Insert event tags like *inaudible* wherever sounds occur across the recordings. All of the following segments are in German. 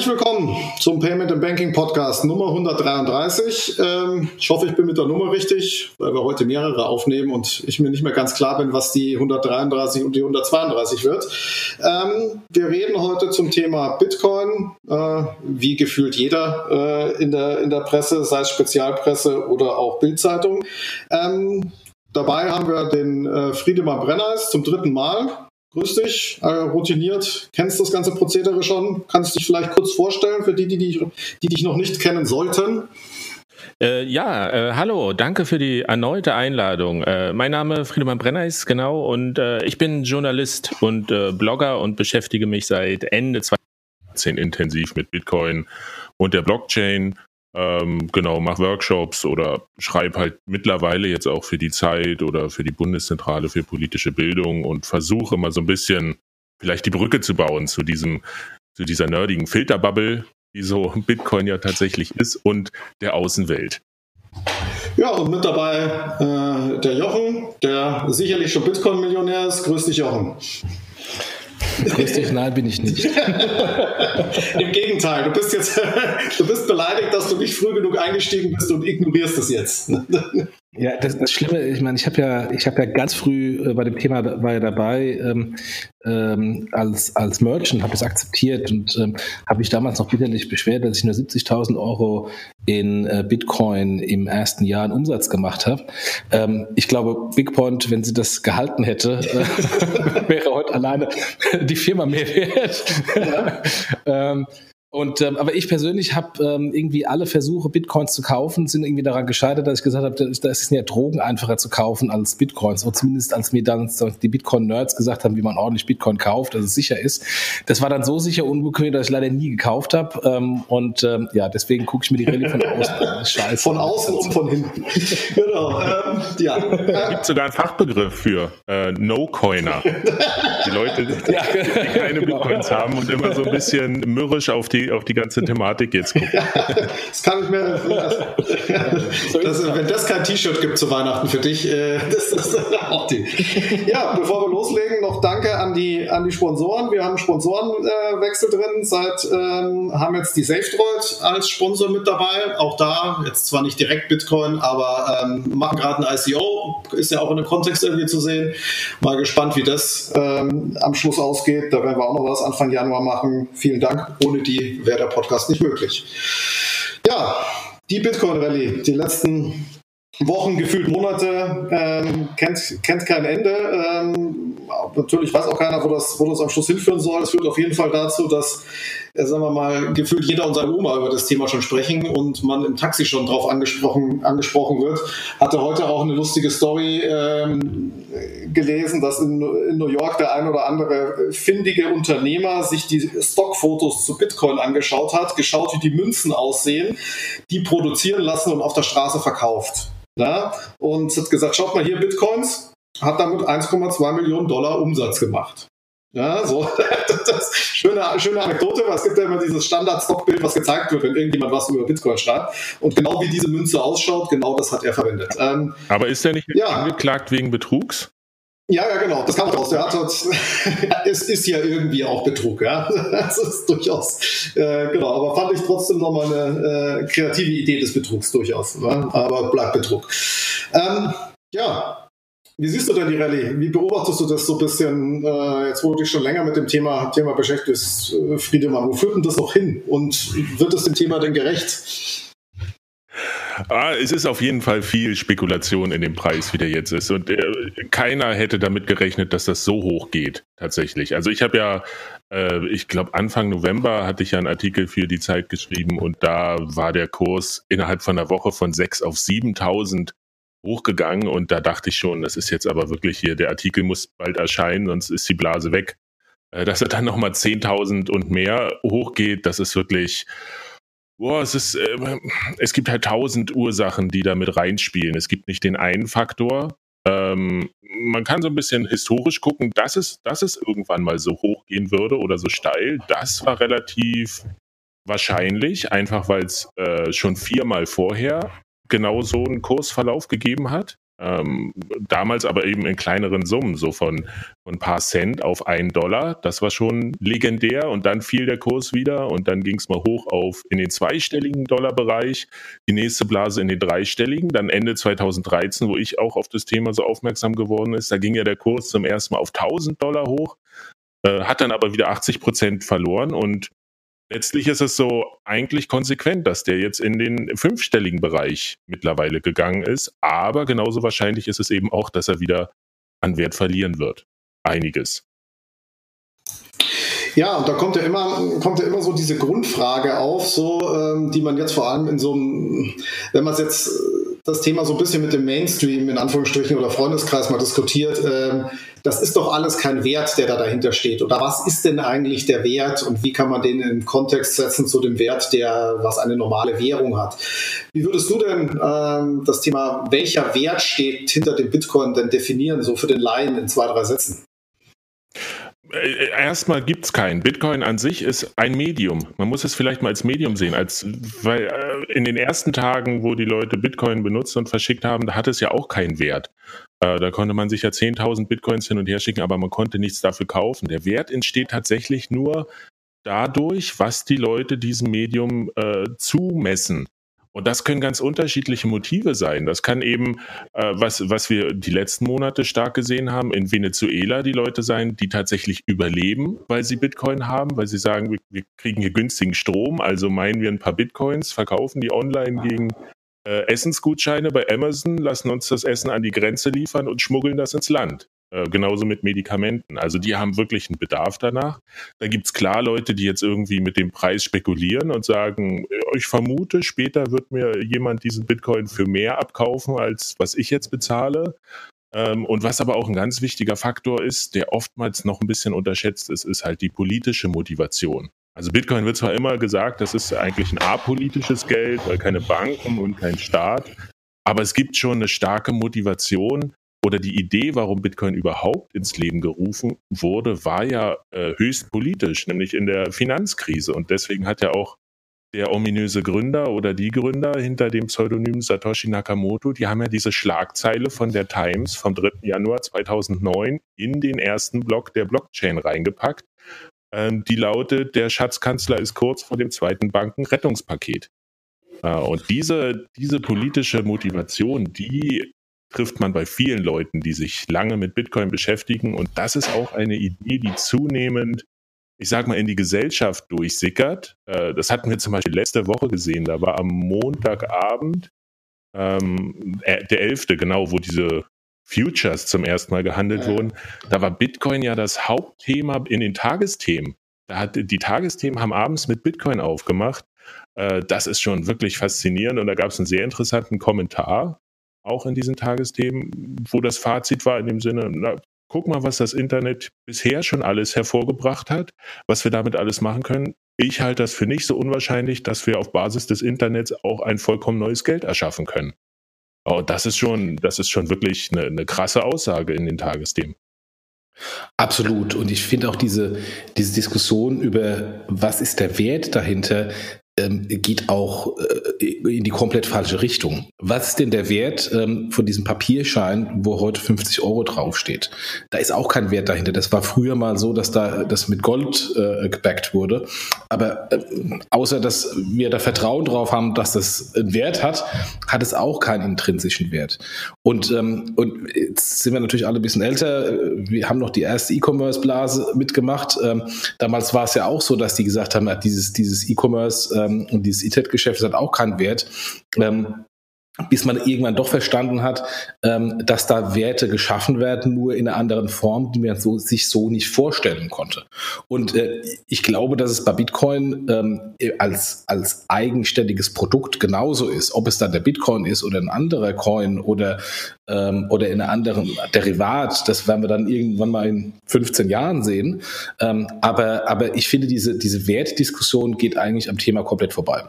Herzlich willkommen zum Payment and Banking Podcast Nummer 133. Ähm, ich hoffe, ich bin mit der Nummer richtig, weil wir heute mehrere aufnehmen und ich mir nicht mehr ganz klar bin, was die 133 und die 132 wird. Ähm, wir reden heute zum Thema Bitcoin, äh, wie gefühlt jeder äh, in, der, in der Presse, sei es Spezialpresse oder auch Bildzeitung. Ähm, dabei haben wir den äh, Friedemann Brenners zum dritten Mal. Grüß dich, äh, routiniert, kennst das ganze Prozedere schon. Kannst dich vielleicht kurz vorstellen für die, die, die, die dich noch nicht kennen sollten? Äh, ja, äh, hallo, danke für die erneute Einladung. Äh, mein Name Friedemann Brenner ist genau und äh, ich bin Journalist und äh, Blogger und beschäftige mich seit Ende 2010 intensiv mit Bitcoin und der Blockchain ähm, genau, mache Workshops oder schreibe halt mittlerweile jetzt auch für die Zeit oder für die Bundeszentrale für politische Bildung und versuche immer so ein bisschen vielleicht die Brücke zu bauen zu diesem, zu dieser nerdigen Filterbubble, die so *laughs* Bitcoin ja tatsächlich ist und der Außenwelt. Ja, und mit dabei äh, der Jochen, der sicherlich schon Bitcoin-Millionär ist. Grüß dich, Jochen. Dich, nein, bin ich nicht. *laughs* Im Gegenteil, du bist jetzt, *laughs* du bist beleidigt, dass du nicht früh genug eingestiegen bist und ignorierst es jetzt. Ja, das, das Schlimme, ich meine, ich habe ja, ich habe ja ganz früh äh, bei dem Thema war ja dabei ähm, ähm, als als Merchant, habe es akzeptiert und ähm, habe mich damals noch bitterlich beschwert, dass ich nur 70.000 Euro in äh, Bitcoin im ersten Jahr einen Umsatz gemacht habe. Ähm, ich glaube, Bigpoint, wenn sie das gehalten hätte, äh, *laughs* wäre heute alleine die Firma mehr wert. Ja. *laughs* ähm, und ähm, aber ich persönlich habe ähm, irgendwie alle Versuche, Bitcoins zu kaufen, sind irgendwie daran gescheitert, dass ich gesagt habe, da ist ja Drogen einfacher zu kaufen als Bitcoins. Oder zumindest als mir dann die Bitcoin-Nerds gesagt haben, wie man ordentlich Bitcoin kauft, dass es sicher ist. Das war dann so sicher unbequem, dass ich leider nie gekauft habe. Ähm, und ähm, ja, deswegen gucke ich mir die Rallye von außen an. Scheiße. Von außen und von hinten. genau. Ähm, ja. Es gibt sogar einen Fachbegriff für äh, No-Coiner. Die Leute, die, die keine genau. Bitcoins haben und immer so ein bisschen mürrisch auf die die, auf die ganze Thematik jetzt gucken. *laughs* das kann ich mir. Das, das, wenn das kein T-Shirt gibt zu Weihnachten für dich, äh, das ist *laughs* auch die. Ja, bevor wir loslegen, noch danke an die, an die Sponsoren. Wir haben Sponsorenwechsel drin. Seit ähm, haben jetzt die SafeDroid als Sponsor mit dabei. Auch da, jetzt zwar nicht direkt Bitcoin, aber ähm, machen gerade ein ICO. Ist ja auch in dem Kontext irgendwie zu sehen. Mal gespannt, wie das ähm, am Schluss ausgeht. Da werden wir auch noch was Anfang Januar machen. Vielen Dank. Ohne die wäre der Podcast nicht möglich. Ja, die Bitcoin Rallye, die letzten Wochen, gefühlt Monate, ähm, kennt, kennt kein Ende. Ähm, natürlich weiß auch keiner, wo das, wo das am Schluss hinführen soll. Es führt auf jeden Fall dazu, dass sagen wir mal, gefühlt jeder und seine Oma über das Thema schon sprechen und man im Taxi schon drauf angesprochen, angesprochen wird. Hatte heute auch eine lustige Story ähm, gelesen, dass in, in, New York der ein oder andere findige Unternehmer sich die Stockfotos zu Bitcoin angeschaut hat, geschaut, wie die Münzen aussehen, die produzieren lassen und auf der Straße verkauft. Ja? Und hat gesagt, schaut mal hier Bitcoins, hat damit 1,2 Millionen Dollar Umsatz gemacht. Ja, so. *laughs* Das schöne, schöne Anekdote, weil es gibt ja immer dieses Standard-Stockbild, was gezeigt wird, wenn irgendjemand was über Bitcoin schreibt. Und genau wie diese Münze ausschaut, genau das hat er verwendet. Ähm, Aber ist er nicht ja. angeklagt wegen Betrugs? Ja, ja, genau, das kam raus. Der hat, *laughs* es ist ja irgendwie auch Betrug, ja. *laughs* Das ist durchaus, äh, genau, aber fand ich trotzdem nochmal eine äh, kreative Idee des Betrugs durchaus. Ne? Aber bleibt Betrug. Ähm, ja, wie siehst du denn die Rallye? Wie beobachtest du das so ein bisschen, äh, jetzt wo du dich schon länger mit dem Thema, Thema beschäftigst, äh, Friedemann? Wo führt denn das noch hin? Und wird es dem Thema denn gerecht? Ah, es ist auf jeden Fall viel Spekulation in dem Preis, wie der jetzt ist. Und äh, keiner hätte damit gerechnet, dass das so hoch geht, tatsächlich. Also ich habe ja, äh, ich glaube, Anfang November hatte ich ja einen Artikel für die Zeit geschrieben und da war der Kurs innerhalb von einer Woche von 6 auf 7000 hochgegangen und da dachte ich schon, das ist jetzt aber wirklich hier, der Artikel muss bald erscheinen, sonst ist die Blase weg. Äh, dass er dann nochmal 10.000 und mehr hochgeht, das ist wirklich, boah, es ist, äh, es gibt halt tausend Ursachen, die da mit reinspielen. Es gibt nicht den einen Faktor, Ähm, man kann so ein bisschen historisch gucken, dass es, dass es irgendwann mal so hoch gehen würde oder so steil. Das war relativ wahrscheinlich, einfach weil es äh, schon viermal vorher genau so einen Kursverlauf gegeben hat. Ähm, damals aber eben in kleineren Summen, so von, von ein paar Cent auf einen Dollar. Das war schon legendär und dann fiel der Kurs wieder und dann ging es mal hoch auf in den zweistelligen Dollarbereich, die nächste Blase in den dreistelligen, dann Ende 2013, wo ich auch auf das Thema so aufmerksam geworden ist, da ging ja der Kurs zum ersten Mal auf 1000 Dollar hoch, äh, hat dann aber wieder 80 Prozent verloren und letztlich ist es so eigentlich konsequent, dass der jetzt in den fünfstelligen Bereich mittlerweile gegangen ist. Aber genauso wahrscheinlich ist es eben auch, dass er wieder an Wert verlieren wird. Einiges. Ja, und da kommt ja immer, kommt ja immer so diese Grundfrage auf, so, ähm, die man jetzt vor allem in so einem, wenn man es jetzt das Thema so ein bisschen mit dem Mainstream in Anführungsstrichen oder Freundeskreis mal diskutiert, ähm, das ist doch alles kein Wert, der da dahinter steht. Oder was ist denn eigentlich der Wert und wie kann man den in Kontext setzen zu dem Wert, der was eine normale Währung hat? Wie würdest du denn ähm, das Thema, welcher Wert steht hinter dem Bitcoin denn definieren, so für den Laien in zwei, drei Sätzen? Äh, erstmal gibt es keinen. Bitcoin an sich ist ein Medium. Man muss es vielleicht mal als Medium sehen, als weil äh, in den ersten Tagen, wo die Leute Bitcoin benutzt und verschickt haben, da hat es ja auch keinen Wert. Äh, da konnte man sich ja 10.000 Bitcoins hin und her schicken, aber man konnte nichts dafür kaufen. Der Wert entsteht tatsächlich nur dadurch, was die Leute diesem Medium äh, zumessen. Und das können ganz unterschiedliche Motive sein. Das kann eben, äh, was, was wir die letzten Monate stark gesehen haben, in Venezuela die Leute sein, die tatsächlich überleben, weil sie Bitcoin haben, weil sie sagen, wir, wir kriegen hier günstigen Strom, also meinen wir ein paar Bitcoins, verkaufen die online gegen äh, Essensgutscheine bei Amazon, lassen uns das Essen an die Grenze liefern und schmuggeln das ins Land. Äh, genauso mit Medikamenten. Also die haben wirklich einen Bedarf danach. Da gibt es klar Leute, die jetzt irgendwie mit dem Preis spekulieren und sagen, äh, ich vermute, später wird mir jemand diesen Bitcoin für mehr abkaufen, als was ich jetzt bezahle. Ähm, und was aber auch ein ganz wichtiger Faktor ist, der oftmals noch ein bisschen unterschätzt ist, ist halt die politische Motivation. Also Bitcoin wird zwar immer gesagt, das ist eigentlich ein apolitisches Geld, weil keine Banken und kein Staat, aber es gibt schon eine starke Motivation, oder die Idee, warum Bitcoin überhaupt ins Leben gerufen wurde, war ja äh, höchst politisch, nämlich in der Finanzkrise. Und deswegen hat ja auch der ominöse Gründer oder die Gründer hinter dem Pseudonym Satoshi Nakamoto, die haben ja diese Schlagzeile von der Times vom 3. Januar 2009 in den ersten Block der Blockchain reingepackt. Ähm, die lautet, der Schatzkanzler ist kurz vor dem zweiten Bankenrettungspaket. Äh, und diese, diese politische Motivation, die trifft man bei vielen Leuten, die sich lange mit Bitcoin beschäftigen. Und das ist auch eine Idee, die zunehmend, ich sag mal, in die Gesellschaft durchsickert. Äh, das hatten wir zum Beispiel letzte Woche gesehen. Da war am Montagabend ähm, äh, der 11. genau, wo diese Futures zum ersten Mal gehandelt ja. wurden. Da war Bitcoin ja das Hauptthema in den Tagesthemen. Da hat, die Tagesthemen haben abends mit Bitcoin aufgemacht. Äh, das ist schon wirklich faszinierend und da gab es einen sehr interessanten Kommentar auch in diesen Tagesthemen, wo das Fazit war in dem Sinne, na, guck mal, was das Internet bisher schon alles hervorgebracht hat, was wir damit alles machen können. Ich halte das für nicht so unwahrscheinlich, dass wir auf Basis des Internets auch ein vollkommen neues Geld erschaffen können. Oh, das ist schon, das ist schon wirklich eine, eine krasse Aussage in den Tagesthemen. Absolut. Und ich finde auch diese, diese Diskussion über, was ist der Wert dahinter, ähm, geht auch äh, in die komplett falsche Richtung. Was ist denn der Wert ähm, von diesem Papierschein, wo heute 50 Euro draufsteht? Da ist auch kein Wert dahinter. Das war früher mal so, dass da das mit Gold äh, gebackt wurde. Aber äh, außer dass wir da Vertrauen drauf haben, dass das einen Wert hat, hat es auch keinen intrinsischen Wert. Und, ähm, und jetzt sind wir natürlich alle ein bisschen älter. Wir haben noch die erste E-Commerce-Blase mitgemacht. Damals war es ja auch so, dass die gesagt haben, dieses, dieses E-Commerce ähm, und dieses E-Tet-Geschäft hat auch keinen Wert. Ähm, bis man irgendwann doch verstanden hat, ähm, dass da Werte geschaffen werden, nur in einer anderen Form, die man so, sich so nicht vorstellen konnte. Und äh, ich glaube, dass es bei Bitcoin ähm, als, als eigenständiges Produkt genauso ist. Ob es dann der Bitcoin ist oder ein anderer Coin oder, ähm, oder in einem anderen Derivat, das werden wir dann irgendwann mal in 15 Jahren sehen. Ähm, aber, aber ich finde, diese, diese Wertdiskussion geht eigentlich am Thema komplett vorbei.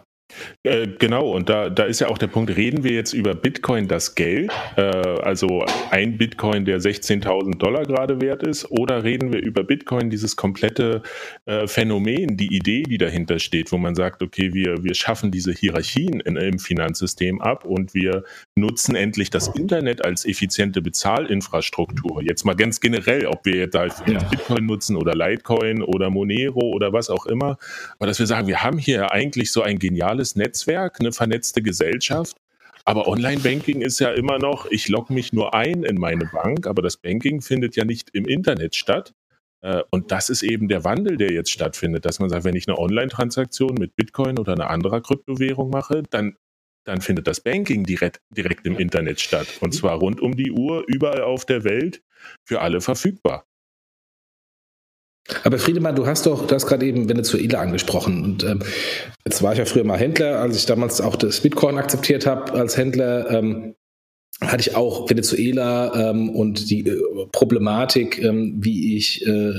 Äh, genau, und da, da ist ja auch der Punkt, reden wir jetzt über Bitcoin das Geld, äh, also ein Bitcoin, der 16.000 Dollar gerade wert ist, oder reden wir über Bitcoin, dieses komplette äh, Phänomen, die Idee, die dahinter steht, wo man sagt, okay, wir, wir schaffen diese Hierarchien in, im Finanzsystem ab und wir nutzen endlich das Internet als effiziente Bezahlinfrastruktur. Jetzt mal ganz generell, ob wir jetzt halt ja. Bitcoin nutzen oder Litecoin oder Monero oder was auch immer, aber dass wir sagen, wir haben hier eigentlich so ein geniales Netzwerk, eine vernetzte Gesellschaft. Aber Online-Banking ist ja immer noch, ich logge mich nur ein in meine Bank, aber das Banking findet ja nicht im Internet statt. Äh, und das ist eben der Wandel, der jetzt stattfindet, dass man sagt, wenn ich eine Online-Transaktion mit Bitcoin oder einer anderen Kryptowährung mache, dann, dann findet das Banking direkt, direkt im Internet statt. Und zwar rund um die Uhr, überall auf der Welt, für alle verfügbar. Aber Friedemann, du hast doch, du hast gerade eben Venezuela angesprochen. Und ähm, jetzt war ich ja früher mal Händler, als ich damals auch das Bitcoin akzeptiert habe als Händler. Ähm, hatte ich auch Venezuela ähm, und die äh, Problematik, ähm, wie ich äh,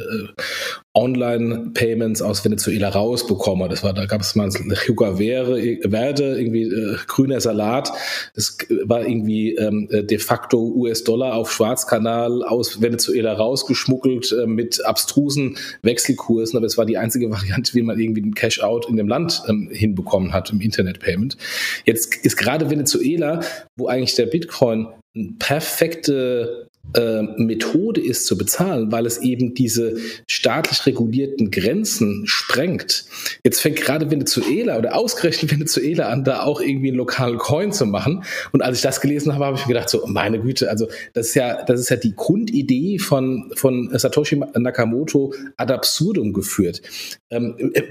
Online-Payments aus Venezuela rausbekomme. Das war, da gab es mal Yuga Verde, irgendwie äh, grüner Salat. Das war irgendwie ähm, de facto US-Dollar auf Schwarzkanal aus Venezuela rausgeschmuggelt äh, mit abstrusen Wechselkursen. Aber es war die einzige *laughs* Variante, wie man irgendwie den Cash-out in dem Land ähm, hinbekommen hat im Internet-Payment. Jetzt ist gerade Venezuela, wo eigentlich der Bitcoin eine perfekte äh, Methode ist zu bezahlen, weil es eben diese staatlich regulierten Grenzen sprengt. Jetzt fängt gerade Venezuela oder ausgerechnet *laughs* Venezuela an, da auch irgendwie einen lokalen Coin zu machen. Und als ich das gelesen habe, habe ich mir gedacht, so meine Güte, also das ist ja, das ist ja die Grundidee von, von Satoshi Nakamoto ad absurdum geführt. Ähm, äh,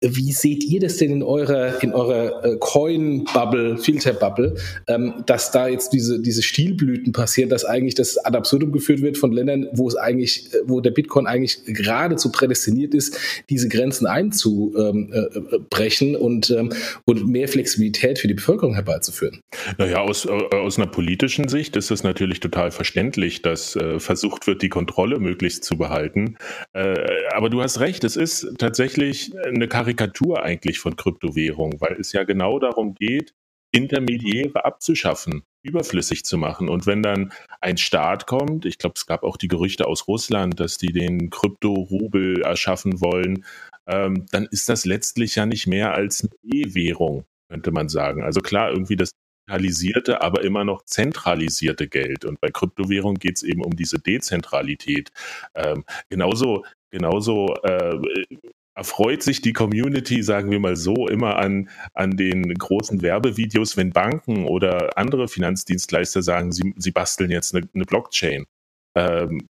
wie seht ihr das denn in eurer, in eurer äh, Coin-Bubble, Filter-Bubble, ähm, dass da jetzt diese, diese Stilblüten passieren, dass eigentlich das ad absurdum geführt wird von Ländern, wo es eigentlich, wo der Bitcoin eigentlich geradezu prädestiniert ist, diese Grenzen einzubrechen und, ähm, und mehr Flexibilität für die Bevölkerung herbeizuführen. Naja, aus, äh, aus einer politischen Sicht ist es natürlich total verständlich, dass äh, versucht wird, die Kontrolle möglichst zu behalten. Äh, aber du hast recht, es ist tatsächlich eine Karikatur eigentlich von Kryptowährung, weil es ja genau darum geht, Intermediäre abzuschaffen überflüssig zu machen. Und wenn dann ein Staat kommt, ich glaube, es gab auch die Gerüchte aus Russland, dass die den Krypto-Rubel erschaffen wollen, ähm, dann ist das letztlich ja nicht mehr als eine E-Währung, könnte man sagen. Also klar, irgendwie das zentralisierte, aber immer noch zentralisierte Geld. Und bei Kryptowährung geht es eben um diese Dezentralität. Ähm, genauso genauso äh, erfreut sich die Community, sagen wir mal so, immer an, an den großen Werbevideos, wenn Banken oder andere Finanzdienstleister sagen, sie, sie basteln jetzt eine, eine Blockchain. Ähm,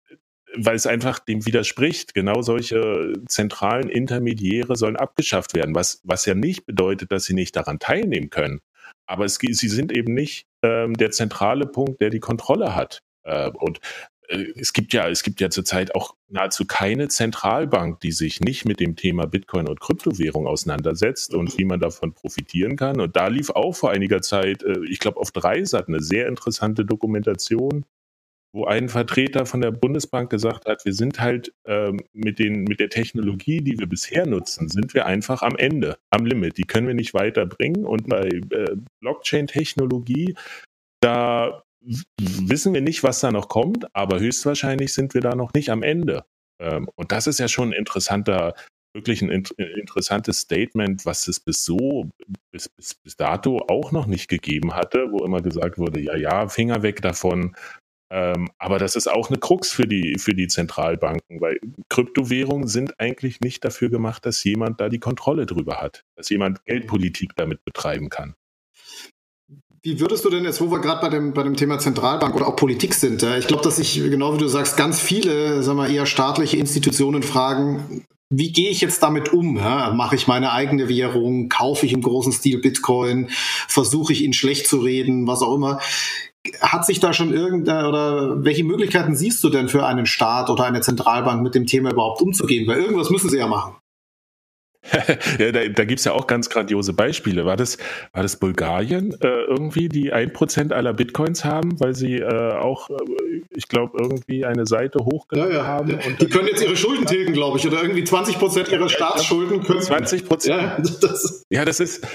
weil es einfach dem widerspricht. Genau solche zentralen Intermediäre sollen abgeschafft werden, was, was ja nicht bedeutet, dass sie nicht daran teilnehmen können. Aber es, sie sind eben nicht ähm, der zentrale Punkt, der die Kontrolle hat. Äh, und es gibt ja, es gibt ja zurzeit auch nahezu keine Zentralbank, die sich nicht mit dem Thema Bitcoin und Kryptowährung auseinandersetzt und wie man davon profitieren kann. Und da lief auch vor einiger Zeit, äh, ich glaube auf Dreisat, eine sehr interessante Dokumentation, wo ein Vertreter von der Bundesbank gesagt hat, wir sind halt ähm, mit, den, mit der Technologie, die wir bisher nutzen, sind wir einfach am Ende, am Limit. Die können wir nicht weiterbringen. Und bei äh, Blockchain-Technologie, da wissen wir nicht, was da noch kommt, aber höchstwahrscheinlich sind wir da noch nicht am Ende. Ähm, und das ist ja schon ein interessanter, wirklich ein interessantes Statement, was es bis so, bis, bis, bis dato auch noch nicht gegeben hatte, wo immer gesagt wurde, ja, ja, Finger weg davon. Ähm, aber das ist auch eine Krux für die, für die Zentralbanken, weil Kryptowährungen sind eigentlich nicht dafür gemacht, dass jemand da die Kontrolle drüber hat, dass jemand Geldpolitik damit betreiben kann. Wie würdest du denn jetzt, wo wir gerade bei dem, bei dem Thema Zentralbank oder auch Politik sind, ich glaube, dass sich, genau wie du sagst, ganz viele, sagen wir, eher staatliche Institutionen fragen, wie gehe ich jetzt damit um? Ja? Mache ich meine eigene Währung? Kaufe ich im großen Stil Bitcoin? Versuche ich ihn schlecht zu reden? Was auch immer. Hat sich da schon irgendeine oder welche Möglichkeiten siehst du denn für einen Staat oder eine Zentralbank mit dem Thema überhaupt umzugehen? Weil irgendwas müssen sie ja machen. Ja, da da gibt es ja auch ganz grandiose Beispiele. War das, war das Bulgarien äh, irgendwie, die ein Prozent aller Bitcoins haben, weil sie äh, auch, äh, ich glaube, irgendwie eine Seite hochgeladen ja, ja. haben? Und die können jetzt ihre Schulden tilgen, glaube ich, oder irgendwie 20 Prozent ihrer Staatsschulden können. 20 Prozent? Ja, *laughs* das, ja, das ist,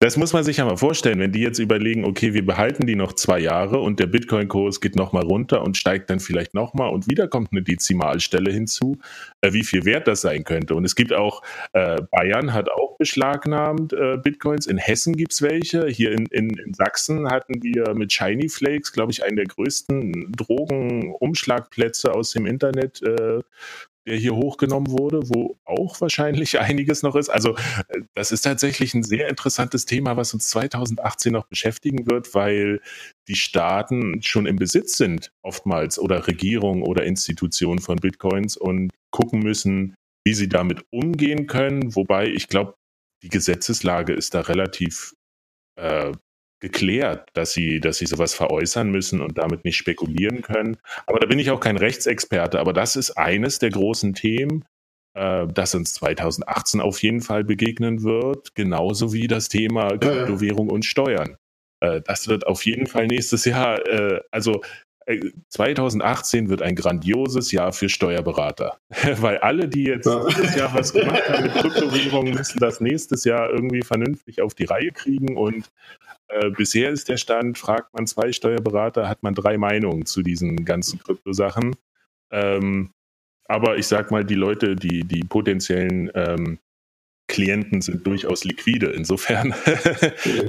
Das muss man sich ja mal vorstellen, wenn die jetzt überlegen, okay, wir behalten die noch zwei Jahre und der Bitcoin-Kurs geht nochmal runter und steigt dann vielleicht nochmal und wieder kommt eine Dezimalstelle hinzu, äh, wie viel wert das sein könnte. Und es gibt auch, äh, Bayern hat auch beschlagnahmt äh, Bitcoins, in Hessen gibt es welche, hier in, in, in, Sachsen hatten wir mit Shiny Flakes, glaube ich, einen der größten Drogenumschlagplätze aus dem Internet äh, der hier hochgenommen wurde, wo auch wahrscheinlich *laughs* einiges noch ist. Also äh, das ist tatsächlich ein sehr interessantes Thema, was uns 2018 noch beschäftigen wird, weil die Staaten schon im Besitz sind, oftmals, oder Regierungen oder Institutionen von Bitcoins und gucken müssen, wie sie damit umgehen können. Wobei ich glaube, die Gesetzeslage ist da relativ äh, geklärt, dass sie, dass sie sowas veräußern müssen und damit nicht spekulieren können. Aber da bin ich auch kein Rechtsexperte. Aber das ist eines der großen Themen, äh, das uns 2018 auf jeden Fall begegnen wird, genauso wie das Thema Kryptowährung und Steuern. Äh, das wird auf jeden Fall nächstes Jahr, äh, also 2018 äh, wird ein grandioses Jahr für Steuerberater, *laughs* weil alle, die jetzt dieses Jahr was gemacht haben mit Kryptowährungen, müssen das nächstes Jahr irgendwie vernünftig auf die Reihe kriegen und äh, bisher ist der Stand, fragt man zwei Steuerberater, hat man drei Meinungen zu diesen ganzen Kryptosachen. Ähm, aber ich sag mal, die Leute, die, die potenziellen ähm, Klienten sind durchaus liquide. Insofern *laughs*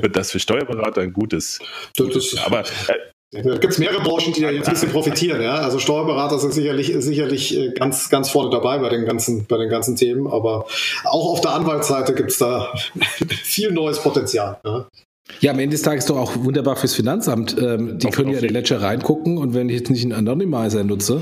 wird das für Steuerberater ein gutes. gutes aber äh, da gibt es mehrere Branchen, die da jetzt ein bisschen profitieren. Ja? Also Steuerberater sind sicherlich, sicherlich äh, ganz, ganz vorne dabei bei den, ganzen, bei den ganzen Themen, aber auch auf der Anwaltsseite gibt es da *laughs* viel neues Potenzial. Ja? Ja, am Ende des Tages doch auch wunderbar fürs Finanzamt. Ähm, die auf, können ja in den Ledger reingucken und wenn ich jetzt nicht einen Anonymizer nutze,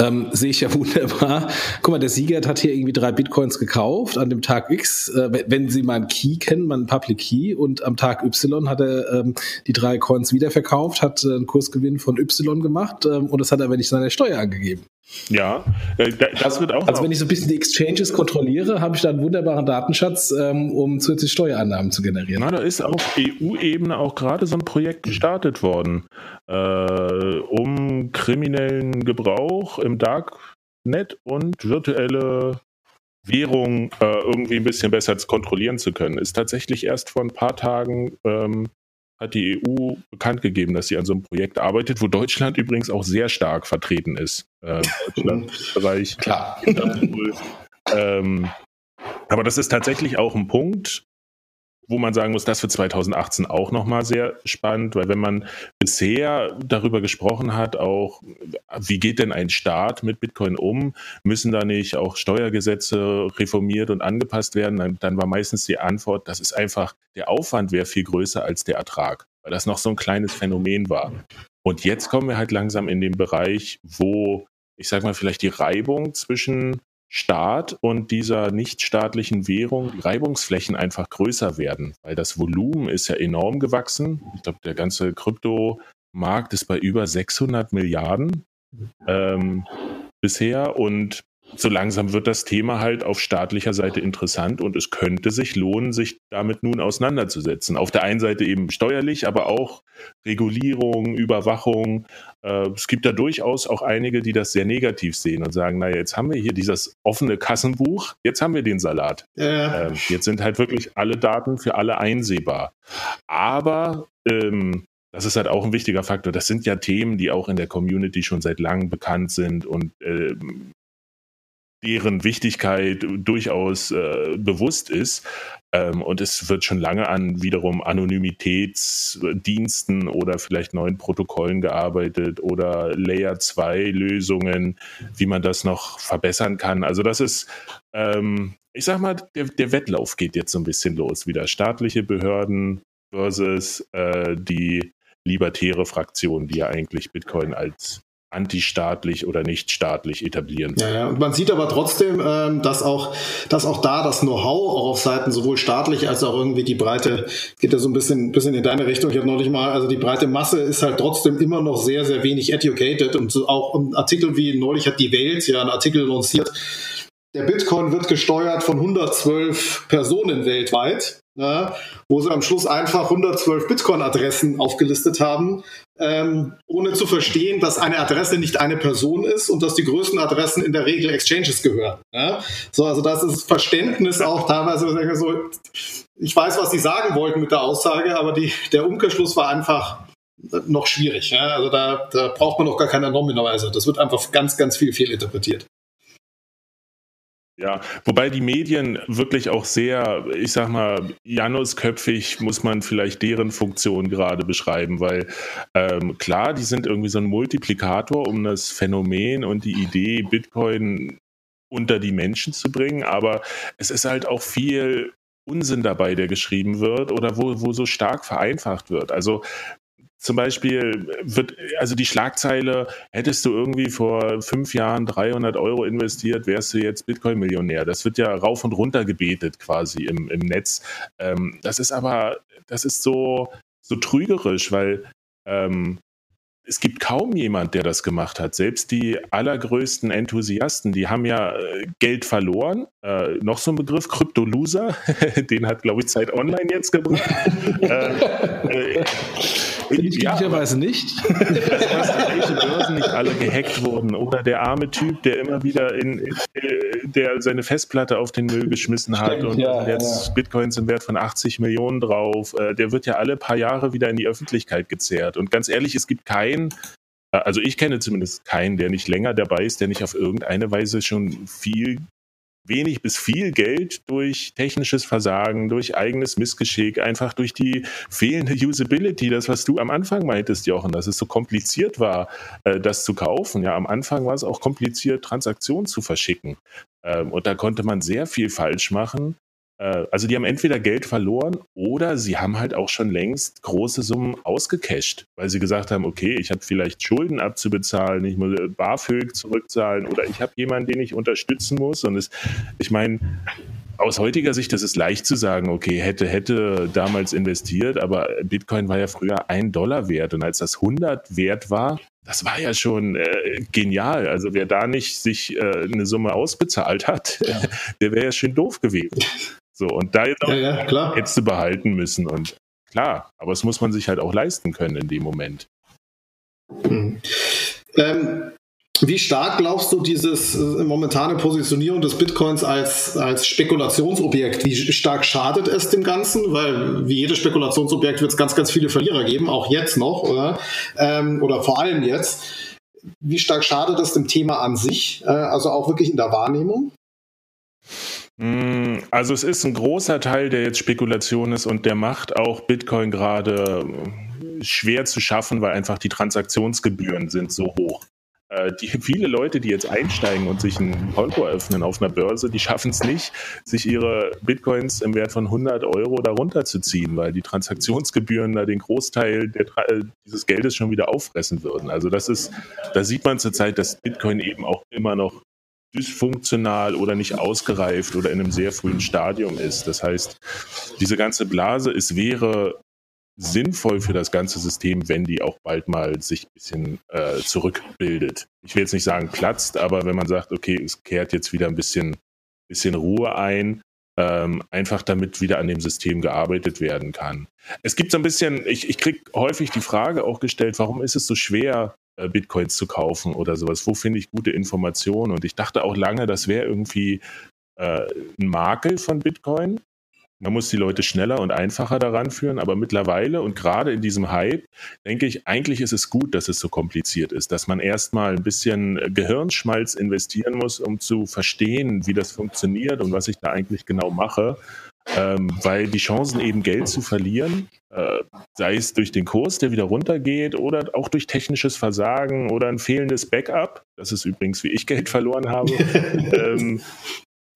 ähm, sehe ich ja *laughs* wunderbar. Guck mal, der Sieger hat hier irgendwie drei Bitcoins gekauft an dem Tag X. Äh, wenn Sie meinen Key kennen, meinen Public Key und am Tag Y hat er ähm, die drei Coins wiederverkauft, hat äh, einen Kursgewinn von Y gemacht ähm, und das hat er aber nicht seine Steuer angegeben. Ja, äh, das wird auch. Also, wenn ich so ein bisschen die Exchanges kontrolliere, habe ich da einen wunderbaren Datenschatz, ähm, um zusätzliche Steuereinnahmen zu generieren. Na, da ist auf EU-Ebene auch gerade so ein Projekt gestartet worden, äh, um kriminellen Gebrauch im Darknet und virtuelle Währung äh, irgendwie ein bisschen besser kontrollieren zu können. Ist tatsächlich erst vor ein paar Tagen ähm, hat die EU bekannt gegeben, dass sie an so einem Projekt arbeitet, wo Deutschland übrigens auch sehr stark vertreten ist. Äh, Deutschland, *laughs* Österreich, klar. ähm, aber das ist tatsächlich auch ein Punkt, wo man sagen muss, das für 2018 auch nochmal sehr spannend, weil wenn man bisher darüber gesprochen hat, auch wie geht denn ein Staat mit Bitcoin um, müssen da nicht auch Steuergesetze reformiert und angepasst werden, dann, dann war meistens die Antwort, das ist einfach, der Aufwand wäre viel größer als der Ertrag, weil das noch so ein kleines Phänomen war. Und jetzt kommen wir halt langsam in den Bereich, wo ich sag mal, vielleicht die Reibung zwischen Staat und dieser nichtstaatlichen Währung die Reibungsflächen einfach größer werden, weil das Volumen ist ja enorm gewachsen. Ich glaube, der ganze Kryptomarkt ist bei über 600 Milliarden ähm, bisher und so langsam wird das Thema halt auf staatlicher Seite interessant und es könnte sich lohnen, sich damit nun auseinanderzusetzen. Auf der einen Seite eben steuerlich, aber auch Regulierung, Überwachung. Äh, es gibt da durchaus auch einige, die das sehr negativ sehen und sagen, naja, jetzt haben wir hier dieses offene Kassenbuch, jetzt haben wir den Salat. Ähm, jetzt sind halt wirklich alle Daten für alle einsehbar. Aber ähm, das ist halt auch ein wichtiger Faktor. Das sind ja Themen, die auch in der Community schon seit langem bekannt sind und ähm, deren Wichtigkeit durchaus äh, bewusst ist. Ähm, und es wird schon lange an wiederum Anonymitätsdiensten oder vielleicht neuen Protokollen gearbeitet oder Layer 2 Lösungen, wie man das noch verbessern kann. Also das ist, ähm, ich sag mal, der, der, Wettlauf geht jetzt so ein bisschen los. Wieder staatliche Behörden versus äh, die libertäre Fraktion, die ja eigentlich Bitcoin als antistaatlich oder nicht staatlich etablieren. Ja, ja. Und man sieht aber trotzdem, ähm, dass auch, dass auch da das Know-how auch auf Seiten sowohl staatlich als auch irgendwie die breite, geht ja so ein bisschen, bisschen in deine Richtung. Ich habe neulich mal, also die breite Masse ist halt trotzdem immer noch sehr, sehr wenig educated und so auch ein Artikel wie neulich hat die Welt ja einen Artikel lanciert. Der Bitcoin wird gesteuert von 112 Personen weltweit ja, wo sie am Schluss einfach 112 Bitcoin-Adressen aufgelistet haben, ähm, ohne zu verstehen, dass eine Adresse nicht eine Person ist und dass die größten Adressen in der Regel Exchanges gehören. Ja? So, also das ist Verständnis auch teilweise so, ich weiß, was sie sagen wollten mit der Aussage, aber die, der Umkehrschluss war einfach noch schwierig. Ja? Also da, da braucht man noch gar keine Nominalweise. Das wird einfach ganz, ganz viel fehlinterpretiert. Ja, wobei die Medien wirklich auch sehr, ich sag mal, Janusköpfig muss man vielleicht deren Funktion gerade beschreiben, weil ähm, klar, die sind irgendwie so ein Multiplikator, um das Phänomen und die Idee Bitcoin unter die Menschen zu bringen, aber es ist halt auch viel Unsinn dabei, der geschrieben wird oder wo, wo so stark vereinfacht wird. Also zum Beispiel wird, also die Schlagzeile, hättest du irgendwie vor fünf Jahren 300 Euro investiert, wärst du jetzt Bitcoin-Millionär. Das wird ja rauf und runter gebetet quasi im, im Netz. Ähm, das ist aber, das ist so, so trügerisch, weil ähm, es gibt kaum jemand, der das gemacht hat. Selbst die allergrößten Enthusiasten, die haben ja äh, Geld verloren. Äh, noch so ein Begriff, Krypto-Loser, *laughs* den hat, glaube ich, Zeit Online jetzt gebracht. *laughs* äh, äh, Üblicherweise ja, nicht. *laughs* Dass welche Börsen nicht alle gehackt wurden. Oder der arme Typ, der immer wieder in, in der seine Festplatte auf den Müll geschmissen hat Stimmt, und ja, jetzt ja. Bitcoins im Wert von 80 Millionen drauf. Äh, der wird ja alle paar Jahre wieder in die Öffentlichkeit gezerrt. Und ganz ehrlich, es gibt keinen keinen, äh, also ich kenne zumindest keinen, der nicht länger dabei ist, der nicht auf irgendeine Weise schon viel wenig bis viel Geld durch technisches Versagen, durch eigenes Missgeschick, einfach durch die fehlende Usability, das, was du am Anfang meintest, Jochen, dass es so kompliziert war, äh, das zu kaufen. Ja, am Anfang war es auch kompliziert, Transaktionen zu verschicken. Ähm, und da konnte man sehr viel falsch machen. Äh, also die haben entweder Geld verloren oder sie haben halt auch schon längst große Summen ausgecasht, weil sie gesagt haben, okay, ich habe vielleicht Schulden abzubezahlen, ich muss BAföG zurückzahlen oder ich habe jemanden, den ich unterstützen muss. Und es, ich meine, aus heutiger Sicht ist es leicht zu sagen, okay, hätte, hätte damals investiert, aber Bitcoin war ja früher ein Dollar wert und als das 100 wert war, das war ja schon äh, genial. Also wer da nicht sich äh, eine Summe ausbezahlt hat, ja. *laughs* der wäre ja schön doof gewesen. So, und da jetzt auch ja, ja, hättest du behalten müssen. Und klar, aber es muss man sich halt auch leisten können in dem Moment. Hm. Ähm, wie stark glaubst du dieses äh, momentane Positionierung des Bitcoins als, als Spekulationsobjekt? Wie stark schadet es dem Ganzen? Weil wie jedes Spekulationsobjekt wird es ganz, ganz viele Verlierer geben, auch jetzt noch, oder? Ähm, oder vor allem jetzt. Wie stark schadet es dem Thema an sich? Äh, also auch wirklich in der Wahrnehmung? Mm, also es ist ein großer Teil, der jetzt Spekulation ist und der macht auch Bitcoin gerade äh, schwer zu schaffen, weil einfach die Transaktionsgebühren sind so hoch. Äh, die, viele Leute, die jetzt einsteigen und sich ein Konto eröffnen auf einer Börse, die schaffen es nicht, sich ihre Bitcoins im Wert von 100 Euro darunter zu ziehen, weil die Transaktionsgebühren da den Großteil der, äh, dieses Geldes schon wieder auffressen würden. Also das ist, da sieht man zurzeit, dass Bitcoin eben auch immer noch dysfunktional oder nicht ausgereift oder in einem sehr frühen Stadium ist. Das heißt, diese ganze Blase, es wäre sinnvoll für das ganze System, wenn die auch bald mal sich ein bisschen äh, zurückbildet. Ich will jetzt nicht sagen platzt, aber wenn man sagt, okay, es kehrt jetzt wieder ein bisschen, bisschen Ruhe ein, ähm, einfach damit wieder an dem System gearbeitet werden kann. Es gibt so ein bisschen, ich, ich kriege häufig die Frage auch gestellt, warum ist es so schwer, Bitcoins zu kaufen oder sowas? Wo finde ich gute Informationen? Und ich dachte auch lange, das wäre irgendwie äh, ein Makel von Bitcoin. Man muss die Leute schneller und einfacher daran führen, aber mittlerweile und gerade in diesem Hype denke ich, eigentlich ist es gut, dass es so kompliziert ist, dass man erstmal ein bisschen Gehirnschmalz investieren muss, um zu verstehen, wie das funktioniert und was ich da eigentlich genau mache ähm, weil die Chancen eben Geld zu verlieren, äh, sei es durch den Kurs, der wieder runtergeht oder auch durch technisches Versagen oder ein fehlendes Backup, das ist übrigens, wie ich Geld verloren habe, *laughs* ähm,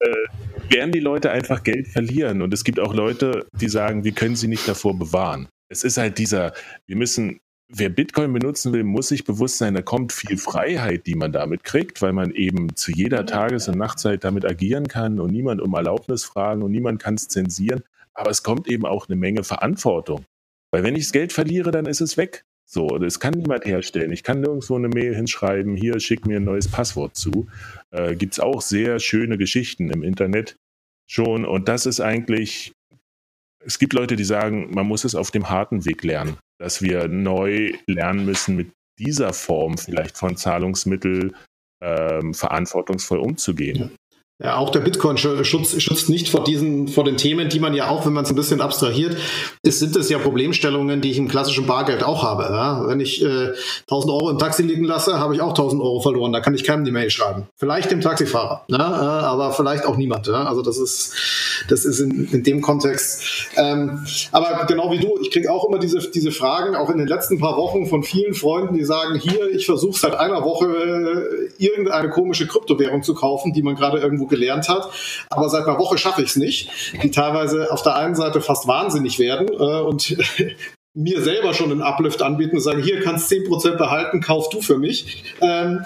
äh, werden die Leute einfach Geld verlieren. Und es gibt auch Leute, die sagen, wir können sie nicht davor bewahren. Es ist halt dieser, wir müssen wer Bitcoin benutzen will, muss sich bewusst sein, da kommt viel Freiheit, die man damit kriegt, weil man eben zu jeder Tages- und Nachtzeit damit agieren kann und niemand um Erlaubnis fragen und niemand kann es zensieren. Aber es kommt eben auch eine Menge Verantwortung. Weil wenn ich das Geld verliere, dann ist es weg. So, das kann niemand herstellen. Ich kann nirgendwo eine Mail hinschreiben, hier schick mir ein neues Passwort zu. Äh, Gibt es auch sehr schöne Geschichten im Internet schon. Und das ist eigentlich es gibt Leute, die sagen, man muss es auf dem harten Weg lernen, dass wir neu lernen müssen, mit dieser Form vielleicht von Zahlungsmittel ähm, verantwortungsvoll umzugehen. Ja. Auch der Bitcoin-Schutz schützt nicht vor diesen, vor den Themen, die man ja auch, wenn man es ein bisschen abstrahiert, ist, sind es ja Problemstellungen, die ich im klassischen Bargeld auch habe. Ja? Wenn ich äh, 1000 Euro im Taxi liegen lasse, habe ich auch 1000 Euro verloren. Da kann ich keinem die Mail schreiben. Vielleicht dem Taxifahrer, ja? äh, aber vielleicht auch niemand. Ja? Also das ist, das ist in, in dem Kontext. Ähm, aber genau wie du, ich kriege auch immer diese, diese Fragen, auch in den letzten paar Wochen von vielen Freunden, die sagen, hier, ich versuche seit einer Woche äh, irgendeine komische Kryptowährung zu kaufen, die man gerade irgendwo gelernt hat. Aber seit einer Woche schaffe ich es nicht. Die teilweise auf der einen Seite fast wahnsinnig werden äh, und mir selber schon einen Uplift anbieten und sagen, hier kannst 10% behalten, kauf du für mich. Ähm,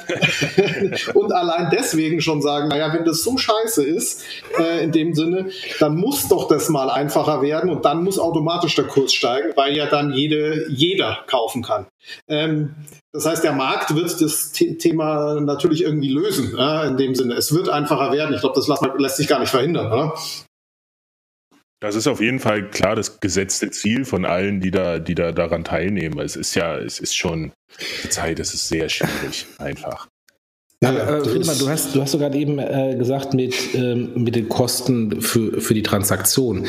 *laughs* und allein deswegen schon sagen, naja, wenn das so scheiße ist, äh, in dem Sinne, dann muss doch das mal einfacher werden und dann muss automatisch der Kurs steigen, weil ja dann jede, jeder kaufen kann. Ähm, das heißt, der Markt wird das Thema natürlich irgendwie lösen, äh, in dem Sinne. Es wird einfacher werden. Ich glaube, das lässt, lässt, sich gar nicht verhindern. Oder? Das ist auf jeden Fall klar das gesetzte Ziel von allen, die da, die da daran teilnehmen. Es ist ja, es ist schon die Zeit, es ist sehr schwierig, einfach. Ja, äh, Friedemann, du hast, du hast sogar eben äh, gesagt, mit, ähm, mit den Kosten für, für die Transaktion.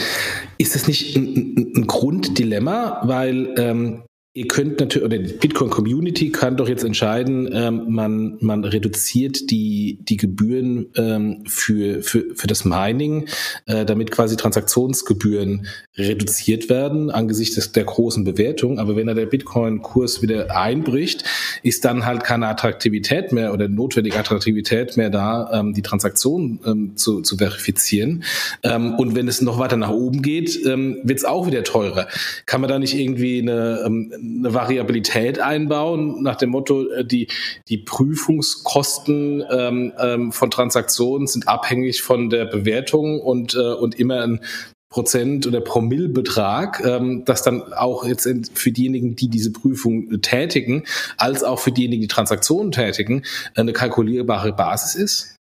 Ist das nicht ein, ein Grunddilemma? Weil ähm, Ihr könnt natürlich, oder die Bitcoin-Community kann doch jetzt entscheiden, ähm, man, man reduziert die, die Gebühren ähm, für, für, für das Mining, äh, damit quasi Transaktionsgebühren reduziert werden angesichts der großen Bewertung. Aber wenn da der Bitcoin-Kurs wieder einbricht, ist dann halt keine Attraktivität mehr oder notwendige Attraktivität mehr da, ähm, die Transaktion ähm, zu, zu verifizieren. Ähm, und wenn es noch weiter nach oben geht, ähm, wird es auch wieder teurer. Kann man da nicht irgendwie eine ähm, eine Variabilität einbauen, nach dem Motto, äh, die, die Prüfungskosten ähm, ähm, von Transaktionen sind abhängig von der Bewertung und, äh, und immer ein Prozent oder Promillbetrag, ähm, das dann auch jetzt für diejenigen, die diese Prüfung tätigen, als auch für diejenigen, die Transaktionen tätigen, eine kalkulierbare Basis ist?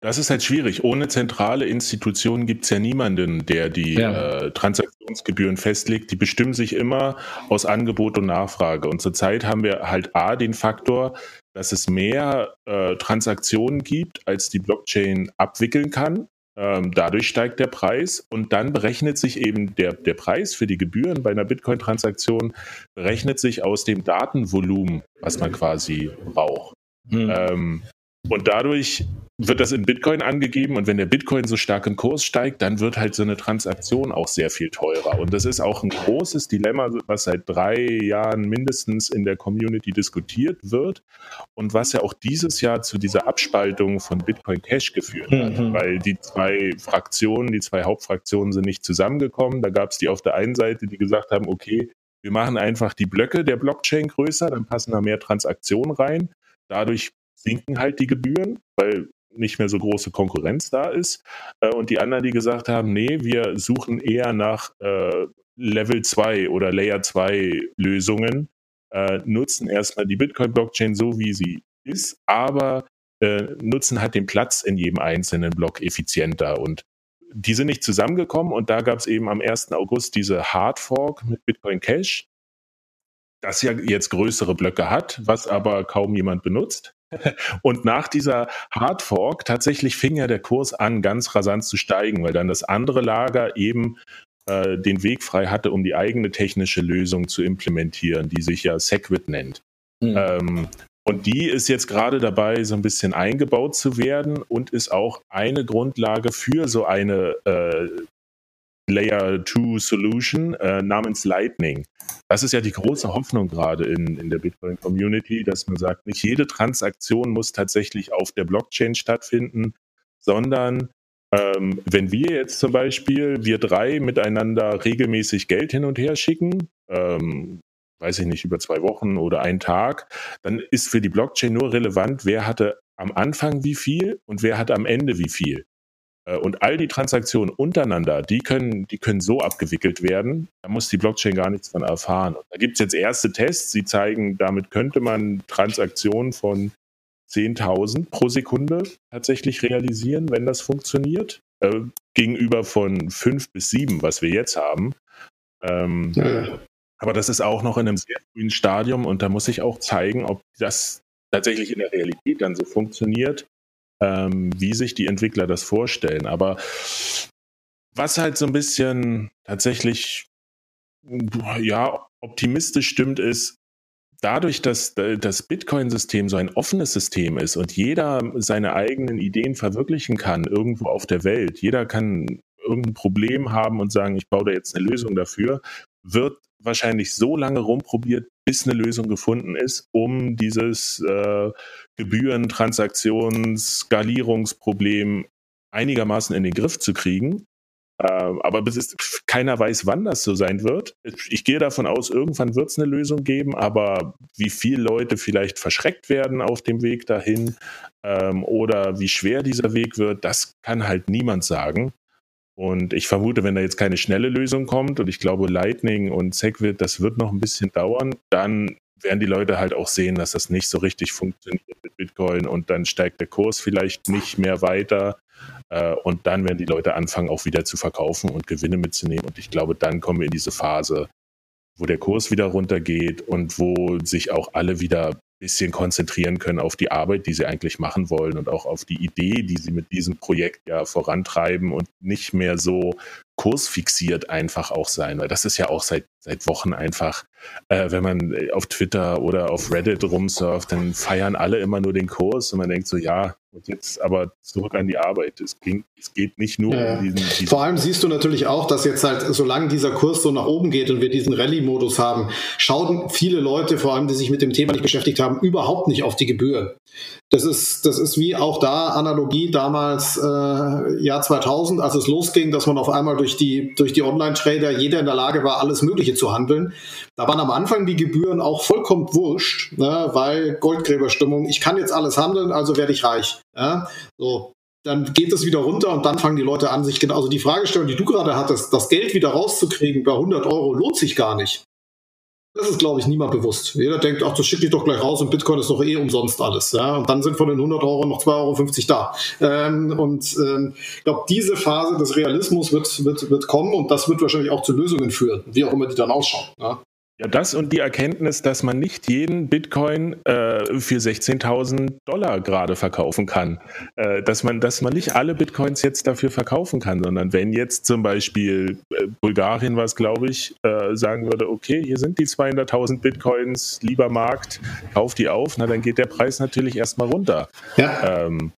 Das ist halt schwierig. Ohne zentrale Institutionen gibt es ja niemanden, der die ja. äh, Transaktionsgebühren festlegt. Die bestimmen sich immer aus Angebot und Nachfrage. Und zurzeit haben wir halt A den Faktor, dass es mehr äh, Transaktionen gibt, als die Blockchain abwickeln kann. Ähm, dadurch steigt der Preis und dann berechnet sich eben der, der Preis für die Gebühren bei einer Bitcoin-Transaktion, berechnet sich aus dem Datenvolumen, was man quasi braucht. Hm. Ähm, und dadurch wird das in Bitcoin angegeben und wenn der Bitcoin so stark im Kurs steigt, dann wird halt so eine Transaktion auch sehr viel teurer. Und das ist auch ein großes Dilemma, was seit drei Jahren mindestens in der Community diskutiert wird und was ja auch dieses Jahr zu dieser Abspaltung von Bitcoin Cash geführt hat, mhm. weil die zwei Fraktionen, die zwei Hauptfraktionen sind nicht zusammengekommen. Da gab es die auf der einen Seite, die gesagt haben, okay, wir machen einfach die Blöcke der Blockchain größer, dann passen da mehr Transaktionen rein. Dadurch sinken halt die Gebühren, weil nicht mehr so große Konkurrenz da ist. Äh, und die anderen, die gesagt haben, nee, wir suchen eher nach äh, Level 2 oder Layer 2 Lösungen, äh, nutzen erstmal die Bitcoin-Blockchain so, wie sie ist, aber nutzen halt den Platz in jedem einzelnen Block effizienter. Und die sind nicht zusammengekommen und da gab es eben am 1. August diese Hard Fork mit Bitcoin Cash, das ja jetzt größere Blöcke hat, was aber kaum jemand benutzt. Und nach dieser Hardfork tatsächlich fing ja der Kurs an, ganz rasant zu steigen, weil dann das andere Lager eben äh, den Weg frei hatte, um die eigene technische Lösung zu implementieren, die sich ja Segwit nennt. Mhm. Ähm, und die ist jetzt gerade dabei, so ein bisschen eingebaut zu werden und ist auch eine Grundlage für so eine äh, Layer 2 Solution äh, namens Lightning. Das ist ja die große Hoffnung gerade in, in der Bitcoin-Community, dass man sagt, nicht jede Transaktion muss tatsächlich auf der Blockchain stattfinden, sondern ähm, wenn wir jetzt zum Beispiel, wir drei miteinander regelmäßig Geld hin und her schicken, ähm, weiß ich nicht, über zwei Wochen oder einen Tag, dann ist für die Blockchain nur relevant, wer hatte am Anfang wie viel und wer hat am Ende wie viel. Äh, und all die Transaktionen untereinander, die können, die können so abgewickelt werden, da muss die Blockchain gar nichts von erfahren. Und da gibt es jetzt erste Tests, die zeigen, damit könnte man Transaktionen von 10.000 pro Sekunde tatsächlich realisieren, wenn das funktioniert. äh, gegenüber von fünf bis sieben, was wir jetzt haben. Ähm, ja. Aber das ist auch noch in einem sehr frühen Stadium und da muss ich auch zeigen, ob das tatsächlich in der Realität dann so funktioniert, ähm, wie sich die Entwickler das vorstellen. Aber was halt so ein bisschen tatsächlich ja optimistisch stimmt, ist, dadurch, dass das Bitcoin-System so ein offenes System ist und jeder seine eigenen Ideen verwirklichen kann, irgendwo auf der Welt, jeder kann irgendein Problem haben und sagen, ich baue da jetzt eine Lösung dafür, wird wahrscheinlich so lange rumprobiert, bis eine Lösung gefunden ist, um dieses äh, Gebühren-, Transaktions-, Skalierungsproblem einigermaßen in den Griff zu kriegen. Ähm, aber bis es, keiner weiß, wann das so sein wird. Ich gehe davon aus, irgendwann wird es eine Lösung geben, aber wie viele Leute vielleicht verschreckt werden auf dem Weg dahin ähm, oder wie schwer dieser Weg wird, das kann halt niemand sagen. Und ich vermute, wenn da jetzt keine schnelle Lösung kommt, und ich glaube, Lightning und SegWit, das wird noch ein bisschen dauern, dann werden die Leute halt auch sehen, dass das nicht so richtig funktioniert mit Bitcoin und dann steigt der Kurs vielleicht nicht mehr weiter. Äh, und dann werden die Leute anfangen, auch wieder zu verkaufen und Gewinne mitzunehmen. Und ich glaube, dann kommen wir in diese Phase, wo der Kurs wieder runtergeht und wo sich auch alle wieder bisschen konzentrieren können auf die Arbeit, die sie eigentlich machen wollen und auch auf die Idee, die sie mit diesem Projekt ja vorantreiben und nicht mehr so kursfixiert einfach auch sein, weil das ist ja auch seit, seit Wochen einfach, äh, wenn man äh, auf Twitter oder auf Reddit rumsurft, dann feiern alle immer nur den Kurs und man denkt so, ja, und jetzt aber zurück an die Arbeit. Es, ging, es geht nicht nur ja. um diesen, diesen, Vor allem siehst du natürlich auch, dass jetzt halt, solange dieser Kurs so nach oben geht und wir diesen Rallye-Modus haben, schauen viele Leute, vor allem die sich mit dem Thema nicht beschäftigt haben, überhaupt nicht auf die Gebühren. Das ist, das ist wie auch da Analogie damals äh, Jahr 2000, als es losging, dass man auf einmal durch die, durch die Online-Trader jeder in der Lage war, alles Mögliche zu handeln. Da waren am Anfang die Gebühren auch vollkommen wurscht, ne, weil Goldgräberstimmung, ich kann jetzt alles handeln, also werde ich reich. Ja? So, dann geht es wieder runter und dann fangen die Leute an, sich genau, also die Fragestellung, die du gerade hattest, das Geld wieder rauszukriegen bei 100 Euro lohnt sich gar nicht. Das ist, glaube ich, niemand bewusst. Jeder denkt, ach, das schicke ich doch gleich raus und Bitcoin ist doch eh umsonst alles. Ja? Und dann sind von den 100 Euro noch 2,50 Euro da. Ähm, und ähm, ich glaube, diese Phase des Realismus wird, wird, wird kommen und das wird wahrscheinlich auch zu Lösungen führen, wie auch immer die dann ausschauen. Ja? Ja, das und die Erkenntnis, dass man nicht jeden Bitcoin äh, für 16.000 Dollar gerade verkaufen kann. Äh, dass, man, dass man nicht alle Bitcoins jetzt dafür verkaufen kann, sondern wenn jetzt zum Beispiel äh, Bulgarien was, glaube ich, äh, sagen würde, okay, hier sind die 200.000 Bitcoins, lieber Markt, kauf die auf, na dann geht der Preis natürlich erstmal runter. Ja. Ähm,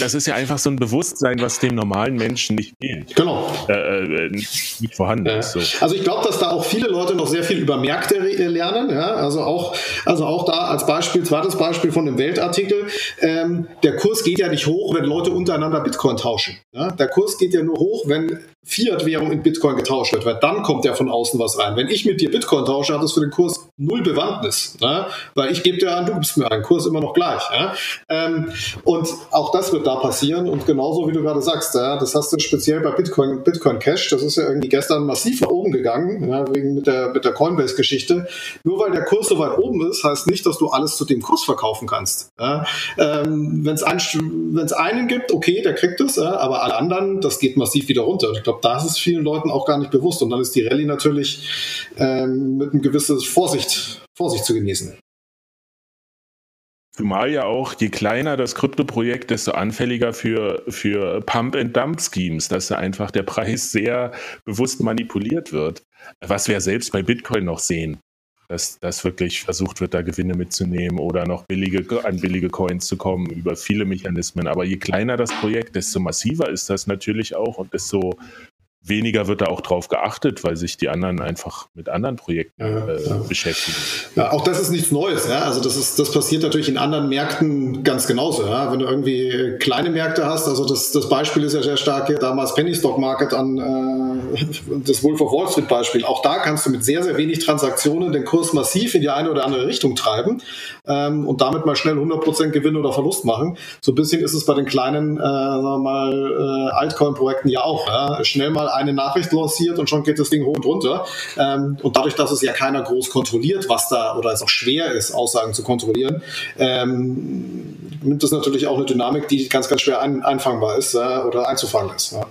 das ist ja einfach so ein Bewusstsein, was dem normalen Menschen nicht fehlt. Genau. Äh, äh, nicht vorhanden ist. So. Also ich glaube, dass da auch viele Leute noch sehr viel über Märkte äh, lernen. Ja? Also, auch, also auch da als Beispiel, zweites Beispiel von dem Weltartikel. Ähm, der Kurs geht ja nicht hoch, wenn Leute untereinander Bitcoin tauschen. Ja? Der Kurs geht ja nur hoch, wenn Fiat-Währung in Bitcoin getauscht wird, weil dann kommt ja von außen was rein. Wenn ich mit dir Bitcoin tausche, hat das für den Kurs null Bewandtnis, ne? weil ich gebe dir an, du bist mir ein Kurs immer noch gleich. Ja? Ähm, und auch das wird da passieren und genauso wie du gerade sagst, ja, das hast du speziell bei Bitcoin, Bitcoin Cash, das ist ja irgendwie gestern massiv nach oben gegangen, ja, wegen mit der, mit der Coinbase-Geschichte. Nur weil der Kurs so weit oben ist, heißt nicht, dass du alles zu dem Kurs verkaufen kannst. Ja? Ähm, Wenn es ein, einen gibt, okay, der kriegt es, aber alle anderen, das geht massiv wieder runter. Ich glaube, da ist es vielen Leuten auch gar nicht bewusst und dann ist die Rallye natürlich ähm, mit einem gewissen Vorsicht, Vorsicht zu genießen. Zumal ja auch, je kleiner das Kryptoprojekt, desto anfälliger für, für Pump-and-Dump-Schemes, dass da einfach der Preis sehr bewusst manipuliert wird. Was wir selbst bei Bitcoin noch sehen, dass, dass wirklich versucht wird, da Gewinne mitzunehmen oder noch billige, an billige Coins zu kommen über viele Mechanismen. Aber je kleiner das Projekt, desto massiver ist das natürlich auch und desto weniger wird da auch drauf geachtet, weil sich die anderen einfach mit anderen Projekten äh, ja. beschäftigen. Ja, auch das ist nichts Neues. Ja? Also das, ist, das passiert natürlich in anderen Märkten ganz genauso. Wenn du irgendwie kleine Märkte hast, also das, das Beispiel ist ja sehr stark hier damals Penny Stock Market an, das Wolf of Wall Street Beispiel. Auch da kannst du mit sehr, sehr wenig Transaktionen den Kurs massiv in die eine oder andere Richtung treiben ähm, und damit mal schnell 100% Gewinn oder Verlust machen. So ein bisschen ist es bei den kleinen, äh, äh, Altcoin-Projekten ja auch. Ja? Schnell mal eine Nachricht lanciert und schon geht das Ding hoch und runter. Ähm, und dadurch, dass es ja keiner groß kontrolliert, was da oder es auch schwer ist, Aussagen zu kontrollieren, ähm, nimmt das natürlich auch eine Dynamik, die ganz, ganz schwer ein, einfangbar ist äh, oder einzufangen ist. Ja.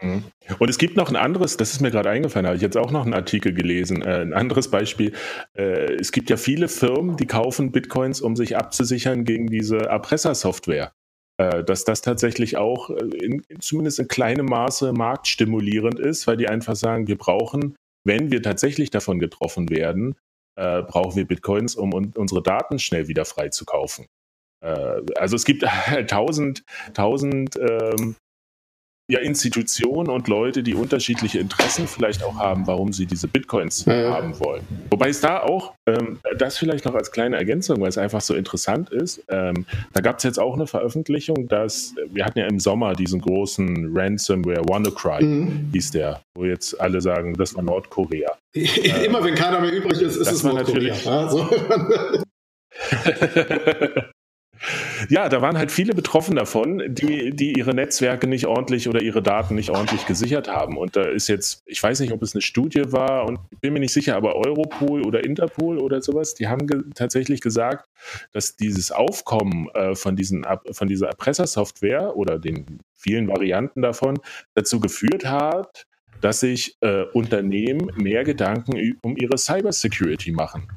Mhm. Und es gibt noch ein anderes, das ist mir gerade eingefallen, habe ich jetzt auch noch einen Artikel gelesen, äh, ein anderes Beispiel. Äh, es gibt ja viele Firmen, die kaufen Bitcoins, um sich abzusichern gegen diese Erpressersoftware. Äh, dass das tatsächlich auch äh, in, zumindest in kleinem Maße marktstimulierend ist, weil die einfach sagen, wir brauchen, wenn wir tatsächlich davon getroffen werden, äh, brauchen wir Bitcoins, um un unsere Daten schnell wieder frei zu kaufen. Äh, also es gibt *laughs* tausend, tausend ähm, ja, Institutionen und Leute, die unterschiedliche Interessen vielleicht auch haben, warum sie diese Bitcoins ja. haben wollen. Wobei es da auch, ähm, das vielleicht noch als kleine Ergänzung, weil es einfach so interessant ist, ähm, da gab es jetzt auch eine Veröffentlichung, dass wir hatten ja im Sommer diesen großen Ransomware WannaCry, mhm. hieß der, wo jetzt alle sagen, das war Nordkorea. *laughs* Immer wenn keiner mehr übrig ist, ist es Nordkorea. Natürlich, also. *laughs* *laughs* Ja, da waren halt viele betroffen davon, die, die ihre Netzwerke nicht ordentlich oder ihre Daten nicht ordentlich gesichert haben. Und da ist jetzt, ich weiß nicht, ob es eine Studie war und bin mir nicht sicher, aber Europol oder Interpol oder sowas, die haben ge tatsächlich gesagt, dass dieses Aufkommen äh, von, diesen, von dieser Erpressersoftware oder den vielen Varianten davon dazu geführt hat, dass sich äh, Unternehmen mehr Gedanken um ihre Cybersecurity machen.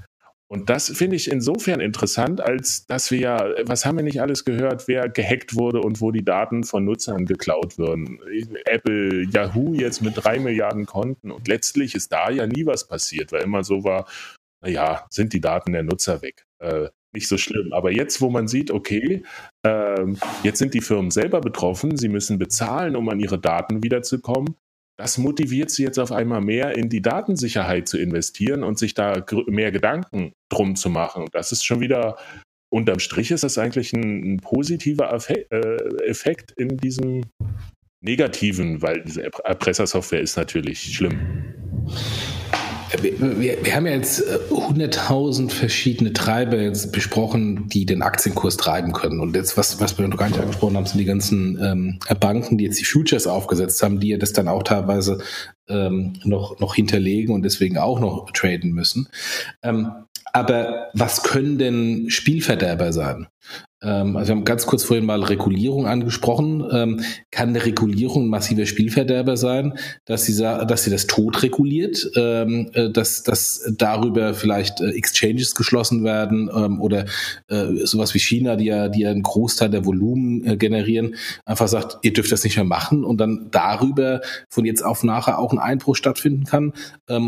Und das finde ich insofern interessant, als dass wir ja, was haben wir nicht alles gehört, wer gehackt wurde und wo die Daten von Nutzern geklaut würden. Apple, Yahoo jetzt mit drei Milliarden Konten und letztlich ist da ja nie was passiert, weil immer so war, naja, sind die Daten der Nutzer weg. Äh, nicht so schlimm. Aber jetzt, wo man sieht, okay, äh, jetzt sind die Firmen selber betroffen, sie müssen bezahlen, um an ihre Daten wiederzukommen, das motiviert sie jetzt auf einmal mehr in die Datensicherheit zu investieren und sich da mehr Gedanken drum zu machen. Das ist schon wieder, unterm Strich ist das eigentlich ein, ein positiver äh, Effekt in diesem negativen, weil diese Erpressersoftware ist natürlich schlimm. Wir, wir, wir, haben ja jetzt 100.000 äh, verschiedene Treiber jetzt besprochen, die den Aktienkurs treiben können. Und jetzt, was, was wir noch gar nicht angesprochen haben, sind die ganzen ähm, Banken, die jetzt die Futures aufgesetzt haben, die ja das dann auch teilweise ähm, noch, noch hinterlegen und deswegen auch noch traden müssen. Ähm, aber was können denn Spielverderber sein? Ähm, also wir haben ganz kurz vorhin mal Regulierung angesprochen. Ähm, kann eine Regulierung ein massiver Spielverderber sein, dass sie, dass sie das tot reguliert, ähm, äh, dass, dass darüber vielleicht äh, Exchanges geschlossen werden oder äh, sowas wie China, die ja, die ja einen Großteil der Volumen generieren, einfach sagt, ihr dürft das nicht mehr machen und dann darüber von jetzt auf nachher auch ein Einbruch stattfinden kann?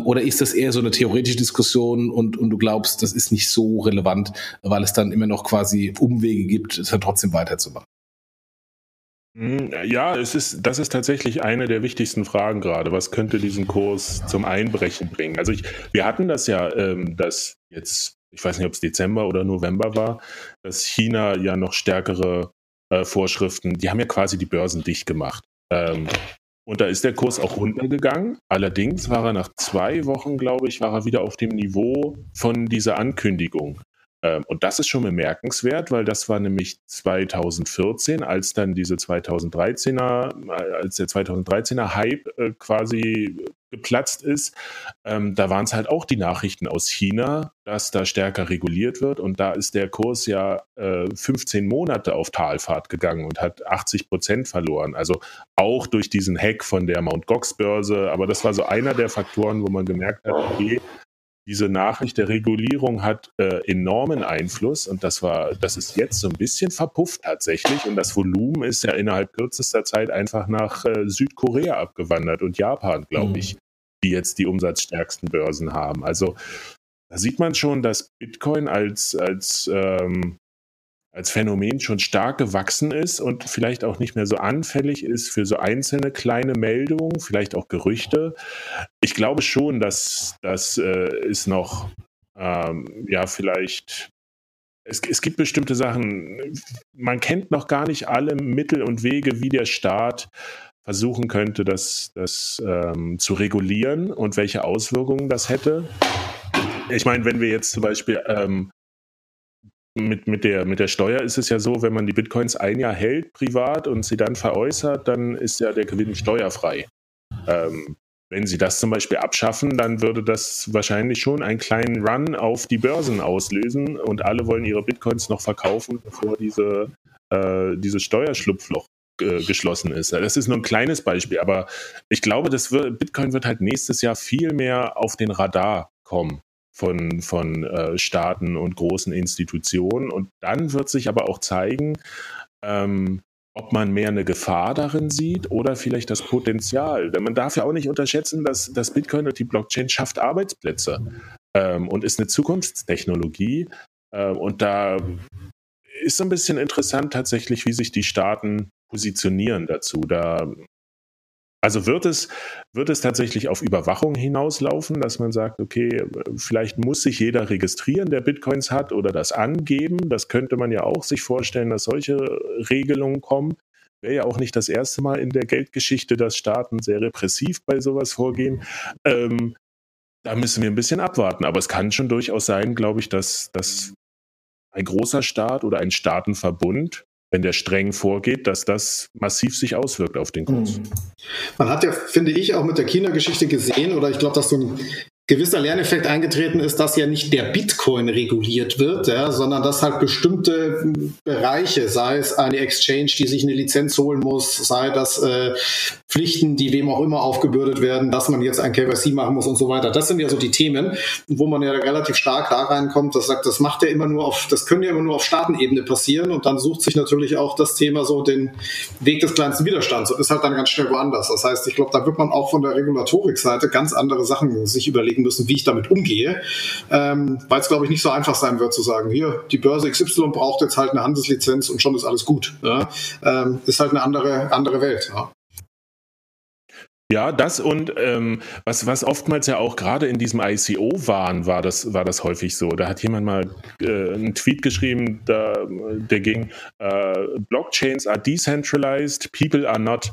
oder ist das eher so eine theoretische Diskussion und, und du glaubst, das ist nicht so relevant, weil es dann immer noch quasi Umwege Wege gibt, es dann trotzdem weiterzumachen. Hm, ja, es ist, das ist tatsächlich eine der wichtigsten Fragen gerade. Was könnte diesen Kurs zum Einbrechen bringen? Also ich, wir hatten das ja, ähm, dass jetzt, ich weiß nicht, ob es Dezember oder November war, dass China ja noch stärkere äh, Vorschriften, die haben ja quasi die Börsen dicht gemacht. Ähm, und da ist der Kurs auch runtergegangen. Allerdings war er nach zwei Wochen, glaube ich, war er wieder auf dem Niveau von dieser Ankündigung. Ähm, und das ist schon bemerkenswert, weil das war nämlich 2014, als dann diese 2013er, äh, als der 2013er Hype äh, quasi geplatzt ist, ähm, da waren es halt auch die Nachrichten aus China, dass da stärker reguliert wird. Und da ist der Kurs ja äh, 15 Monate auf Talfahrt gegangen und hat 80 Prozent verloren. Also auch durch diesen Hack von der Mt. Gox Börse. Aber das war so einer der Faktoren, wo man gemerkt hat, okay, diese Nachricht der Regulierung hat äh, enormen Einfluss und das war, das ist jetzt so ein bisschen verpufft tatsächlich und das Volumen ist ja innerhalb kürzester Zeit einfach nach äh, Südkorea abgewandert und Japan, glaube mhm. ich, die jetzt die umsatzstärksten Börsen haben. Also da sieht man schon, dass Bitcoin als, als ähm, als Phänomen schon stark gewachsen ist und vielleicht auch nicht mehr so anfällig ist für so einzelne kleine Meldungen, vielleicht auch Gerüchte. Ich glaube schon, dass das äh, ist noch, ähm, ja, vielleicht es, es, gibt bestimmte Sachen, man kennt noch gar nicht alle Mittel und Wege, wie der Staat versuchen könnte, das, das ähm, zu regulieren und welche Auswirkungen das hätte. Ich meine, wenn wir jetzt zum Beispiel ähm, mit, mit, der, mit der Steuer ist es ja so, wenn man die Bitcoins ein Jahr hält privat und sie dann veräußert, dann ist ja der Gewinn steuerfrei. Ähm, wenn sie das zum Beispiel abschaffen, dann würde das wahrscheinlich schon einen kleinen Run auf die Börsen auslösen und alle wollen ihre Bitcoins noch verkaufen, bevor diese, äh, dieses Steuerschlupfloch äh, geschlossen ist. Das ist nur ein kleines Beispiel, aber ich glaube, das wird, Bitcoin wird halt nächstes Jahr viel mehr auf den Radar kommen von, von äh, Staaten und großen Institutionen. Und dann wird sich aber auch zeigen, ähm, ob man mehr eine Gefahr darin sieht oder vielleicht das Potenzial. Denn man darf ja auch nicht unterschätzen, dass das Bitcoin und die Blockchain schafft Arbeitsplätze ähm, und ist eine Zukunftstechnologie. Äh, und da ist so ein bisschen interessant tatsächlich, wie sich die Staaten positionieren dazu. Da also wird es, wird es tatsächlich auf Überwachung hinauslaufen, dass man sagt, okay, vielleicht muss sich jeder registrieren, der Bitcoins hat oder das angeben. Das könnte man ja auch sich vorstellen, dass solche Regelungen kommen. Wäre ja auch nicht das erste Mal in der Geldgeschichte, dass Staaten sehr repressiv bei sowas vorgehen. Ähm, da müssen wir ein bisschen abwarten. Aber es kann schon durchaus sein, glaube ich, dass, dass ein großer Staat oder ein Staatenverbund wenn der streng vorgeht, dass das massiv sich auswirkt auf den Kurs. Hm. Man hat ja, finde ich, auch mit der China-Geschichte gesehen, oder ich glaube, dass so ein gewisser Lerneffekt eingetreten ist, dass ja nicht der Bitcoin reguliert wird, ja, sondern dass halt bestimmte Bereiche, sei es eine Exchange, die sich eine Lizenz holen muss, sei das äh, Pflichten, die wem auch immer aufgebürdet werden, dass man jetzt ein KYC machen muss und so weiter. Das sind ja so die Themen, wo man ja relativ stark da reinkommt, das sagt, das macht ja immer nur auf, das können ja immer nur auf Staatenebene passieren und dann sucht sich natürlich auch das Thema so den Weg des kleinsten Widerstands und ist halt dann ganz schnell woanders. Das heißt, ich glaube, da wird man auch von der Regulatorik-Seite ganz andere Sachen sich überlegen überlegen müssen, wie ich damit umgehe, ähm, weil es, glaube ich, nicht so einfach sein wird zu sagen, hier, die Börse XY braucht jetzt halt eine Handelslizenz und schon ist alles gut. Ja? Ähm, ist halt eine andere, andere Welt. Ja? Ja, das und ähm, was, was oftmals ja auch gerade in diesem ICO-Wahn war das, war das häufig so. Da hat jemand mal äh, einen Tweet geschrieben, da, der ging, äh, Blockchains are decentralized, people are not.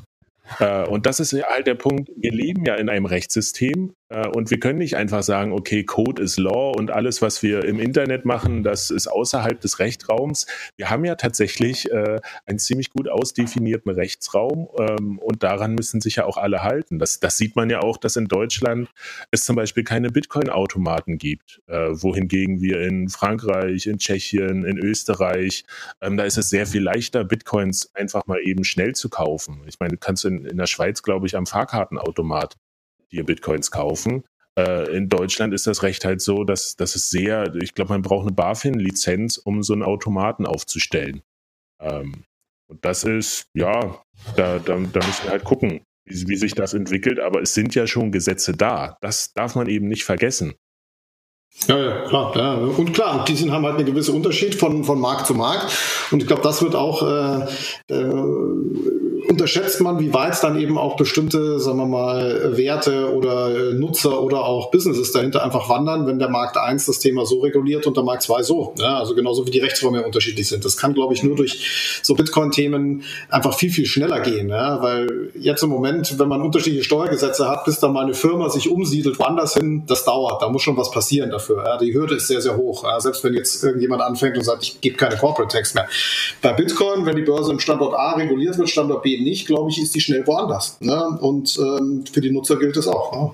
Äh, und das ist halt der Punkt, wir leben ja in einem Rechtssystem und wir können nicht einfach sagen, okay, Code ist Law und alles, was wir im Internet machen, das ist außerhalb des Rechtsraums. Wir haben ja tatsächlich äh, einen ziemlich gut ausdefinierten Rechtsraum ähm, und daran müssen sich ja auch alle halten. Das, das sieht man ja auch, dass in Deutschland es zum Beispiel keine Bitcoin-Automaten gibt, wohingegen wir in Frankreich, in Tschechien, in Österreich, ähm, da ist es sehr viel leichter, Bitcoins einfach mal eben schnell zu kaufen. Ich meine, du kannst in in, der Schweiz, glaube ich, am Fahrkartenautomat dir Bitcoins kaufen. Äh, in Deutschland ist das Recht halt so, dass, dass es sehr, ich glaube, man braucht eine BaFin-Lizenz, um so einen Automaten aufzustellen. Ähm, und das ist, ja, da, da, da müssen wir halt gucken, wie, wie sich das entwickelt. Aber es sind ja schon Gesetze da. Das darf man eben nicht vergessen. Ja, ja, klar. Ja. Und klar, die sind, haben halt einen gewissen Unterschied von, von Markt zu Markt. Und ich glaube, das wird auch äh, äh, unterschätzt man, wie weit dann eben auch bestimmte, sagen wir mal, Werte oder Nutzer oder auch Businesses dahinter einfach wandern, wenn der Markt 1 das Thema so reguliert und der Markt 2 so. Ja, also genauso wie die Rechtsräume unterschiedlich sind. Das kann, glaube ich, nur durch so Bitcoin-Themen einfach viel, viel schneller gehen. Ja, weil jetzt im Moment, wenn man unterschiedliche Steuergesetze hat, bis da mal eine Firma sich umsiedelt, woanders hin, das dauert. Da muss schon was passieren dafür. Ja, die Hürde ist sehr, sehr hoch. Ja, selbst wenn jetzt irgendjemand anfängt und sagt, ich gebe keine Corporate Tax mehr. Bei Bitcoin, wenn die Börse im Standort A reguliert wird, Standort B nicht, glaube ich, ist die schnell woanders. Ne? Und ähm, für die Nutzer gilt es auch. Ne?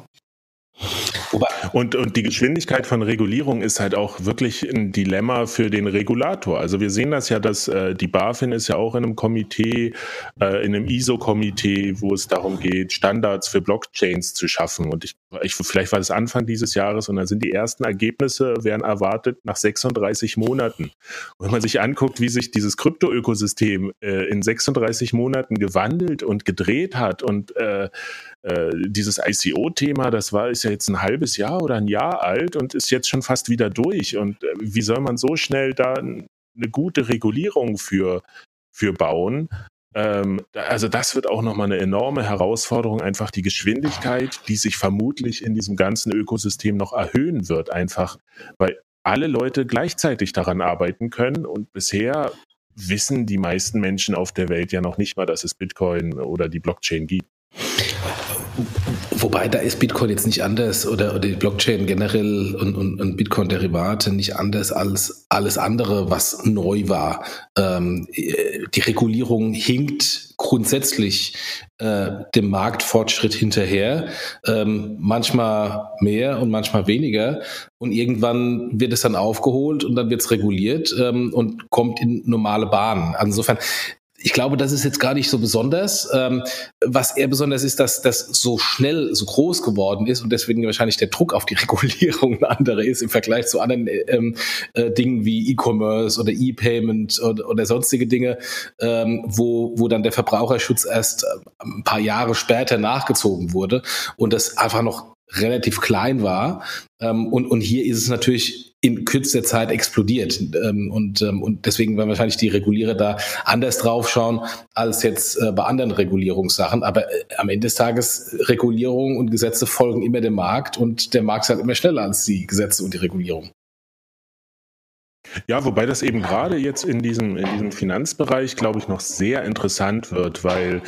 Und, und die Geschwindigkeit von Regulierung ist halt auch wirklich ein Dilemma für den Regulator. Also wir sehen das ja, dass äh, die BaFin ist ja auch in einem Komitee, äh, in einem ISO-Komitee, wo es darum geht, Standards für Blockchains zu schaffen. Und ich, ich, vielleicht war das Anfang dieses Jahres und dann sind die ersten Ergebnisse, werden erwartet nach 36 Monaten. Und wenn man sich anguckt, wie sich dieses Krypto-Ökosystem äh, in 36 Monaten gewandelt und gedreht hat und äh, äh, dieses ICO-Thema, das war, ist ja jetzt ein halbes Jahr oder ein Jahr alt und ist jetzt schon fast wieder durch. Und äh, wie soll man so schnell da eine gute Regulierung für, für bauen? Ähm, also das wird auch nochmal eine enorme Herausforderung, einfach die Geschwindigkeit, die sich vermutlich in diesem ganzen Ökosystem noch erhöhen wird, einfach, weil alle Leute gleichzeitig daran arbeiten können und bisher wissen die meisten Menschen auf der Welt ja noch nicht mal, dass es Bitcoin oder die Blockchain gibt. Wobei da ist Bitcoin jetzt nicht anders oder, oder die Blockchain generell und, und, und Bitcoin-Derivate nicht anders als alles andere, was neu war. Ähm, die Regulierung hinkt grundsätzlich äh, dem Marktfortschritt hinterher, ähm, manchmal mehr und manchmal weniger. Und irgendwann wird es dann aufgeholt und dann wird es reguliert ähm, und kommt in normale Bahnen. Also insofern, ich glaube, das ist jetzt gar nicht so besonders. Ähm, was eher besonders ist, dass das so schnell so groß geworden ist und deswegen wahrscheinlich der Druck auf die *laughs* Regulierung ein anderer ist im Vergleich zu anderen ähm, äh, Dingen wie E-Commerce oder E-Payment oder, oder, sonstige Dinge, ähm, wo, wo dann der Verbraucherschutz erst äh, ein paar Jahre später nachgezogen wurde und das einfach noch relativ klein war. Ähm, und, und hier ist es natürlich in kürzester Zeit explodiert. Ähm, und, ähm, und deswegen werden wahrscheinlich die Regulierer da anders drauf schauen als jetzt äh, bei anderen Regulierungssachen. Aber äh, am Ende des Tages, Regulierung und Gesetze folgen immer dem Markt und der Markt ist halt immer schneller als die Gesetze und die Regulierung. Ja, wobei das eben gerade jetzt in diesem, in diesem Finanzbereich, glaube ich, noch sehr interessant wird, weil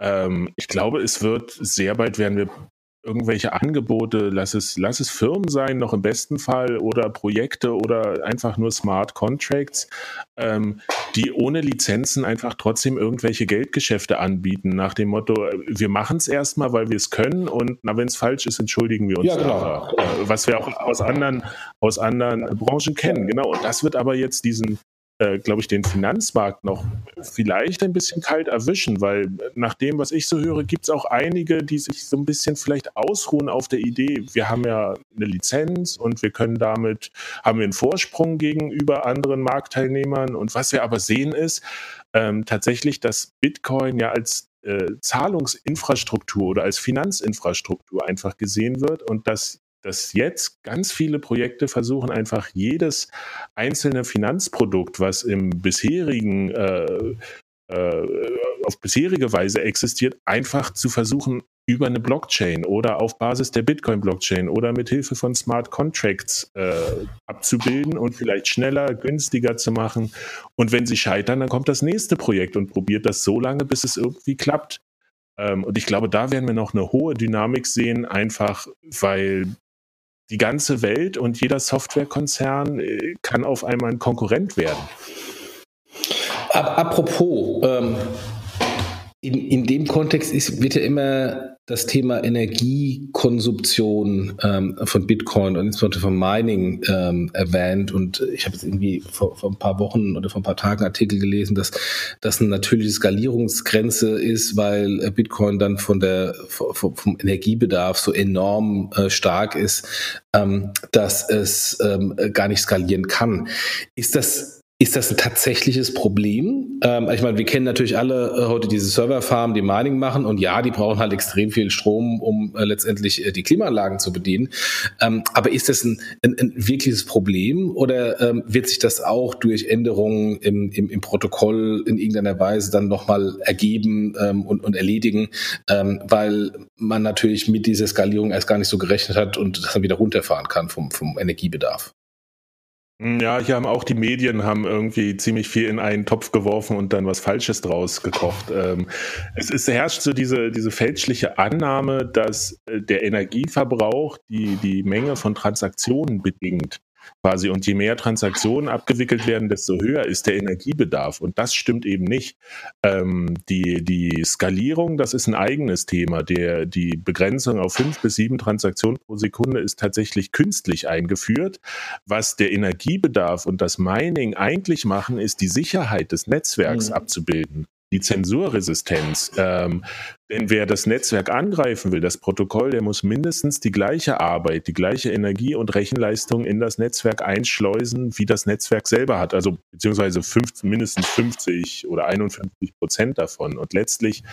ähm, ich glaube, es wird sehr bald werden wir irgendwelche Angebote, lass es, lass es Firmen sein, noch im besten Fall, oder Projekte oder einfach nur Smart Contracts, ähm, die ohne Lizenzen einfach trotzdem irgendwelche Geldgeschäfte anbieten, nach dem Motto, wir machen es erstmal, weil wir es können und wenn es falsch ist, entschuldigen wir uns. Ja, genau. Äh, was wir auch aus anderen, aus anderen Branchen kennen. Genau. Und das wird aber jetzt diesen, äh, glaube ich, den Finanzmarkt noch vielleicht ein bisschen kalt erwischen, weil nach dem, was ich so höre, gibt es auch einige, die sich so ein bisschen vielleicht ausruhen auf der Idee, wir haben ja eine Lizenz und wir können damit, haben wir einen Vorsprung gegenüber anderen Marktteilnehmern. Und was wir aber sehen ist, ähm, tatsächlich, dass Bitcoin ja als äh, Zahlungsinfrastruktur oder als Finanzinfrastruktur einfach gesehen wird und dass dass jetzt ganz viele Projekte versuchen, einfach jedes einzelne Finanzprodukt, was im bisherigen äh, äh, auf bisherige Weise existiert, einfach zu versuchen, über eine Blockchain oder auf Basis der Bitcoin-Blockchain oder mit Hilfe von Smart Contracts äh, abzubilden und vielleicht schneller, günstiger zu machen. Und wenn sie scheitern, dann kommt das nächste Projekt und probiert das so lange, bis es irgendwie klappt. Ähm, und ich glaube, da werden wir noch eine hohe Dynamik sehen, einfach weil die ganze Welt und jeder Softwarekonzern äh, kann auf einmal ein Konkurrent werden. Apropos, ähm, in, in dem Kontext ist, wird ja immer das Thema Energiekonsumption ähm, von Bitcoin und insbesondere von Mining ähm, erwähnt. Und ich habe jetzt irgendwie vor, vor ein paar Wochen oder vor ein paar Tagen Artikel gelesen, dass das eine natürliche Skalierungsgrenze ist, weil äh, Bitcoin dann von der vom, Energiebedarf so enorm äh, stark ist, ähm, dass es ähm, gar nicht skalieren kann. Ist das ist das ein tatsächliches Problem? Ähm, ich meine, wir kennen natürlich alle äh, heute diese Serverfarmen, die Mining machen und ja, die brauchen halt extrem viel Strom, um äh, letztendlich äh, die Klimaanlagen zu bedienen. Ähm, aber ist das ein, ein, ein wirkliches Problem oder ähm, wird sich das auch durch Änderungen im, im, im Protokoll in irgendeiner Weise dann nochmal ergeben ähm, und, und erledigen, ähm, weil man natürlich mit dieser Skalierung erst gar nicht so gerechnet hat und das dann wieder runterfahren kann vom, vom Energiebedarf? Hm, ja, hier haben auch die Medien haben irgendwie ziemlich viel in einen Topf geworfen und dann was Falsches draus gekocht. Ähm, es ist, herrscht so diese, diese fälschliche Annahme, dass äh, der Energieverbrauch die, die Menge von Transaktionen bedingt quasi. Und je mehr Transaktionen abgewickelt werden, desto höher ist der Energiebedarf. Und das stimmt eben nicht. Ähm, die, die Skalierung, das ist ein eigenes Thema. Der, die Begrenzung auf fünf bis sieben Transaktionen pro Sekunde ist tatsächlich künstlich eingeführt. Was der Energiebedarf und das Mining eigentlich machen, ist die Sicherheit des Netzwerks mhm. abzubilden die Zensurresistenz. Ähm, denn wer das Netzwerk angreifen will, das Protokoll, der muss mindestens die gleiche Arbeit, die gleiche Energie und Rechenleistung in das Netzwerk einschleusen, wie das Netzwerk selber hat. Also beziehungsweise fünf, mindestens 50 oder 51 Prozent davon. Und letztlich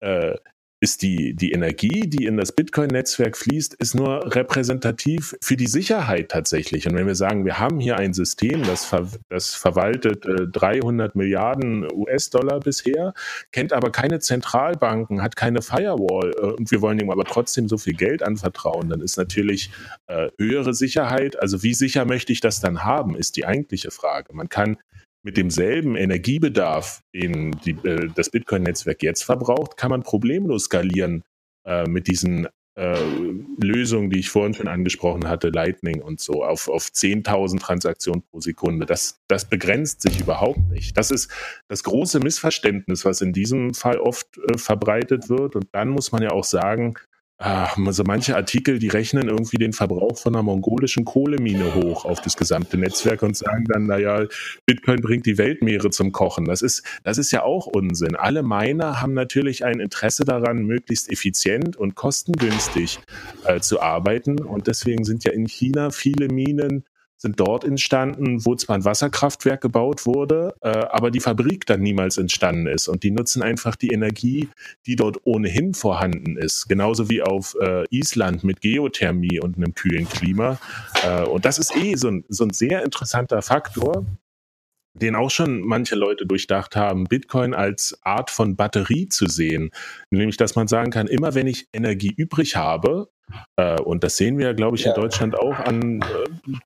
äh, ist die, die Energie, die in das Bitcoin-Netzwerk fließt, ist nur repräsentativ für die Sicherheit tatsächlich. Und wenn wir sagen, wir haben hier ein System, das, ver, das verwaltet äh, 300 Milliarden US-Dollar bisher, kennt aber keine Zentralbanken, hat keine Firewall äh, und wir wollen ihm aber trotzdem so viel Geld anvertrauen, dann ist natürlich äh, höhere Sicherheit, also wie sicher möchte ich das dann haben, ist die eigentliche Frage. Man kann mit demselben Energiebedarf, den die, äh, das Bitcoin-Netzwerk jetzt verbraucht, kann man problemlos skalieren äh, mit diesen äh, Lösungen, die ich vorhin schon angesprochen hatte, Lightning und so, auf, auf 10.000 Transaktionen pro Sekunde. Das, das begrenzt sich überhaupt nicht. Das ist das große Missverständnis, was in diesem Fall oft äh, verbreitet wird. Und dann muss man ja auch sagen, also manche Artikel, die rechnen irgendwie den Verbrauch von einer mongolischen Kohlemine hoch auf das gesamte Netzwerk und sagen dann, naja, Bitcoin bringt die Weltmeere zum Kochen. Das ist, das ist ja auch Unsinn. Alle Miner haben natürlich ein Interesse daran, möglichst effizient und kostengünstig äh, zu arbeiten. Und deswegen sind ja in China viele Minen sind dort entstanden, wo zwar ein Wasserkraftwerk gebaut wurde, äh, aber die Fabrik dann niemals entstanden ist. Und die nutzen einfach die Energie, die dort ohnehin vorhanden ist. Genauso wie auf äh, Island mit Geothermie und einem kühlen Klima. Äh, und das ist eh so ein, so ein sehr interessanter Faktor, den auch schon manche Leute durchdacht haben, Bitcoin als Art von Batterie zu sehen. Nämlich, dass man sagen kann, immer wenn ich Energie übrig habe, äh, und das sehen wir, glaube ich, in Deutschland auch an äh,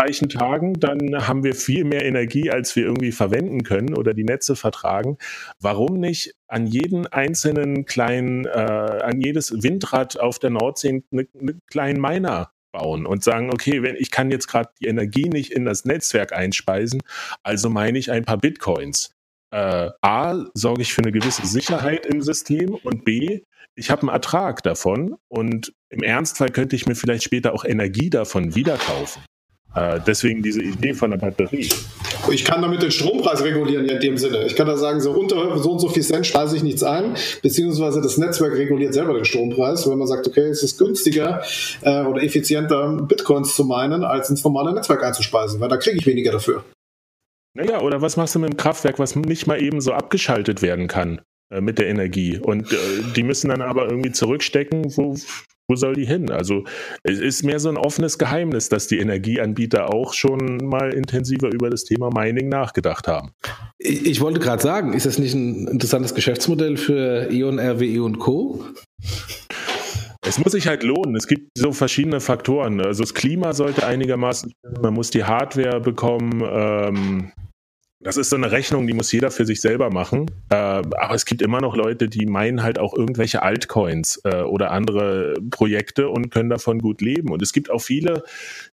reichen Tagen, dann haben wir viel mehr Energie, als wir irgendwie verwenden können oder die Netze vertragen. Warum nicht an jeden einzelnen kleinen, äh, an jedes Windrad auf der Nordsee einen eine kleinen Miner bauen und sagen, okay, wenn ich kann jetzt gerade die Energie nicht in das Netzwerk einspeisen, also meine ich ein paar Bitcoins. Äh, A, sorge ich für eine gewisse Sicherheit im System und B, ich habe einen Ertrag davon und im Ernstfall könnte ich mir vielleicht später auch Energie davon wieder kaufen. Äh, deswegen diese Idee von der Batterie. Ich kann damit den Strompreis regulieren in dem Sinne. Ich kann da sagen, so unter so und so viel Cent speise ich nichts ein, beziehungsweise das Netzwerk reguliert selber den Strompreis. Wenn man sagt, okay, es ist günstiger äh, oder effizienter, Bitcoins zu meinen, als ins normale Netzwerk einzuspeisen, weil da kriege ich weniger dafür. Naja, oder was machst du mit dem Kraftwerk, was nicht mal eben so abgeschaltet werden kann äh, mit der Energie? Und äh, die müssen dann aber irgendwie zurückstecken, wo, wo soll die hin? Also es ist mehr so ein offenes Geheimnis, dass die Energieanbieter auch schon mal intensiver über das Thema Mining nachgedacht haben. Ich, ich wollte gerade sagen, ist das nicht ein interessantes Geschäftsmodell für E.ON, RWE und Co.? Es muss sich halt lohnen. Es gibt so verschiedene Faktoren. Also das Klima sollte einigermaßen, man muss die Hardware bekommen. Ähm, das ist so eine Rechnung, die muss jeder für sich selber machen. Äh, aber es gibt immer noch Leute, die meinen halt auch irgendwelche Altcoins äh, oder andere Projekte und können davon gut leben. Und es gibt auch viele,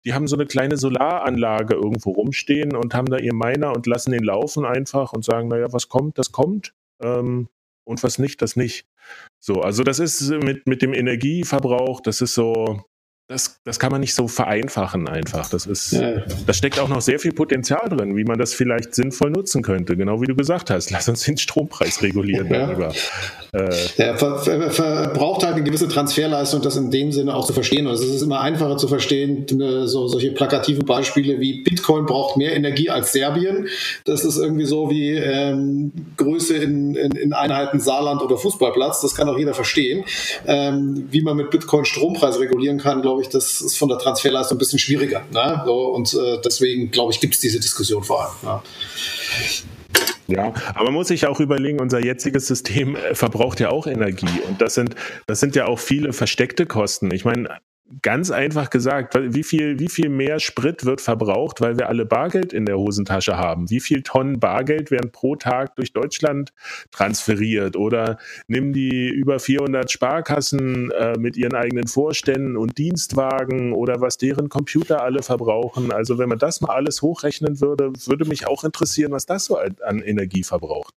die haben so eine kleine Solaranlage irgendwo rumstehen und haben da ihr Miner und lassen den laufen einfach und sagen, naja, was kommt, das kommt. Ähm, und was nicht, das nicht. So, also das ist mit, mit dem Energieverbrauch, das ist so, das, das kann man nicht so vereinfachen einfach. Das ist, ja. da steckt auch noch sehr viel Potenzial drin, wie man das vielleicht sinnvoll nutzen könnte. Genau wie du gesagt hast. *laughs* Lass uns den Strompreis regulieren ja. darüber. Äh, ja, ver, ver, verbraucht halt eine gewisse Transferleistung, das in dem Sinne auch zu verstehen. Also es ist immer einfacher zu verstehen, so, solche plakativen Beispiele wie Bitcoin braucht mehr Energie als Serbien. Das ist irgendwie so wie ähm, Größe in, in, in Einheiten Saarland oder Fußballplatz. Das kann auch jeder verstehen. Ähm, wie man mit Bitcoin Strompreis regulieren kann, glaube glaube ich, das ist von der Transferleistung ein bisschen schwieriger. Ne? So, und äh, deswegen, glaube ich, gibt es diese Diskussion vor allem. Ja. Ja, aber man muss sich auch überlegen, unser jetziges System äh, verbraucht ja auch Energie und das sind, das sind ja auch viele versteckte Kosten. Ich meine, ganz einfach gesagt, wie viel, wie viel mehr Sprit wird verbraucht, weil wir alle Bargeld in der Hosentasche haben? Wie viel Tonnen Bargeld werden pro Tag durch Deutschland transferiert? Oder nimm die über 400 Sparkassen äh, mit ihren eigenen Vorständen und Dienstwagen oder was deren Computer alle verbrauchen. Also wenn man das mal alles hochrechnen würde, würde mich auch interessieren, was das so an Energie verbraucht.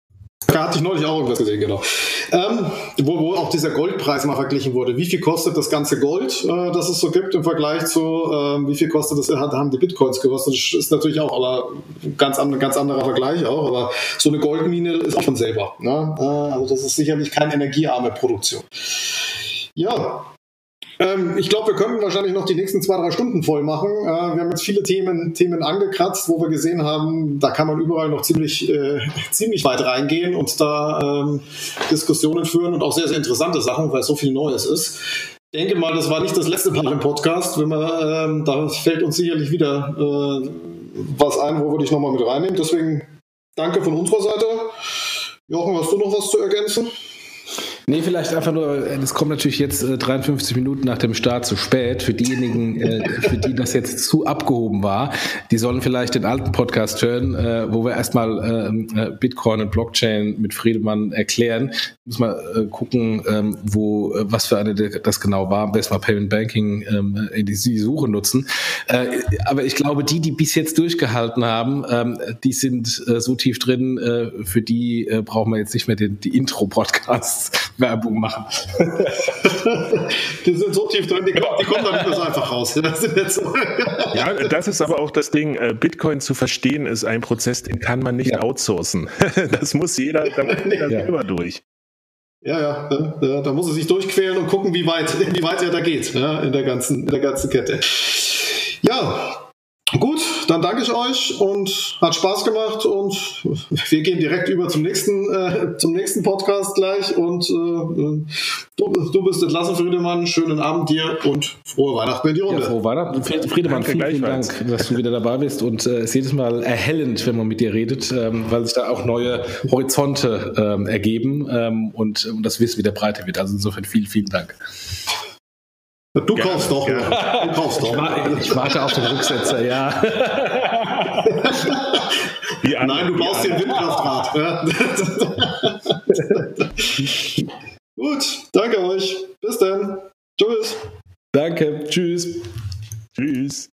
Da hatte ich neulich auch irgendwas gesehen, genau. Ähm, wo, wo, auch dieser Goldpreis mal verglichen wurde. Wie viel kostet das ganze Gold, äh, das es so gibt im Vergleich zu, äh, wie viel kostet das, haben die Bitcoins gekostet? Das ist natürlich auch, aber ganz, an, ganz anderer Vergleich auch. Aber so eine Goldmine ist auch schon selber. Ne? Äh, also das ist sicherlich keine energiearme Produktion. Ja, ähm, ich glaube, wir könnten wahrscheinlich noch die nächsten zwei, drei Stunden voll machen. Äh, wir haben jetzt viele Themen, Themen angekratzt, wo wir gesehen haben, da kann man überall noch ziemlich, äh, *laughs* ziemlich weit reingehen und da ähm, Diskussionen führen und auch sehr, sehr interessante Sachen, weil so viel Neues ist. Ich denke mal, das war nicht das letzte Mal im Podcast. Wenn man, ähm, da fällt uns sicherlich wieder äh, was ein, wo wir dich nochmal mit reinnehmen. Deswegen danke von unserer Seite. Jochen, hast du noch was zu ergänzen? Nee, vielleicht einfach nur, das kommt natürlich jetzt äh, 53 Minuten nach dem Start zu spät. Für diejenigen, äh, für die das jetzt zu abgehoben war, die sollen vielleicht den alten Podcast hören, äh, wo wir erstmal ähm, äh, Bitcoin und Blockchain mit Friedemann erklären. Muss mal äh, gucken, ähm, wo, äh, was für eine das genau war. Am besten mal Payment Banking ähm, in die, die Suche nutzen. aber ich glaube, die, die bis jetzt durchgehalten haben, ähm, die sind so tief drin, für die brauchen wir jetzt nicht mehr den, die Intro-Podcasts Werbung machen. *laughs* die sind so tief drin, die, die kommen da nicht mehr so einfach raus. Das *laughs* ja, das ist aber auch das Ding. Äh, Bitcoin zu verstehen ist ein Prozess, den kann man nicht ja. outsourcen. *laughs* Das muss jeder, da muss jeder ja. selber durch. Ja, ja, ja, da muss er sich durchquälen und gucken, wie weit, wie weit er da geht, ja, in der ganzen, in der ganzen Kette. Ja, Gut, dann danke ich euch und hat Spaß gemacht und wir gehen direkt über zum nächsten, äh, zum nächsten Podcast gleich und äh, du, du bist entlassen, Friedemann. Schönen Abend dir und frohe Weihnachten in die Runde. Ja, frohe Weihnachten. Friedemann, vielen, vielen Dank, dass du wieder dabei bist und äh, es ist jedes Mal erhellend, wenn man mit dir redet, ähm, weil sich da auch neue Horizonte ähm, ergeben ähm, und, und das Wissen wieder breiter wird. Also insofern vielen, vielen Dank. Du ja, kaufst doch. Ja. Du kaufst doch. Ich, ich warte auf den Rücksetzer, ja. *laughs* Nein, du baust dir ein Windkraftrad. *laughs* Gut, danke euch. Bis dann. Tschüss. Danke. Tschüss. Tschüss.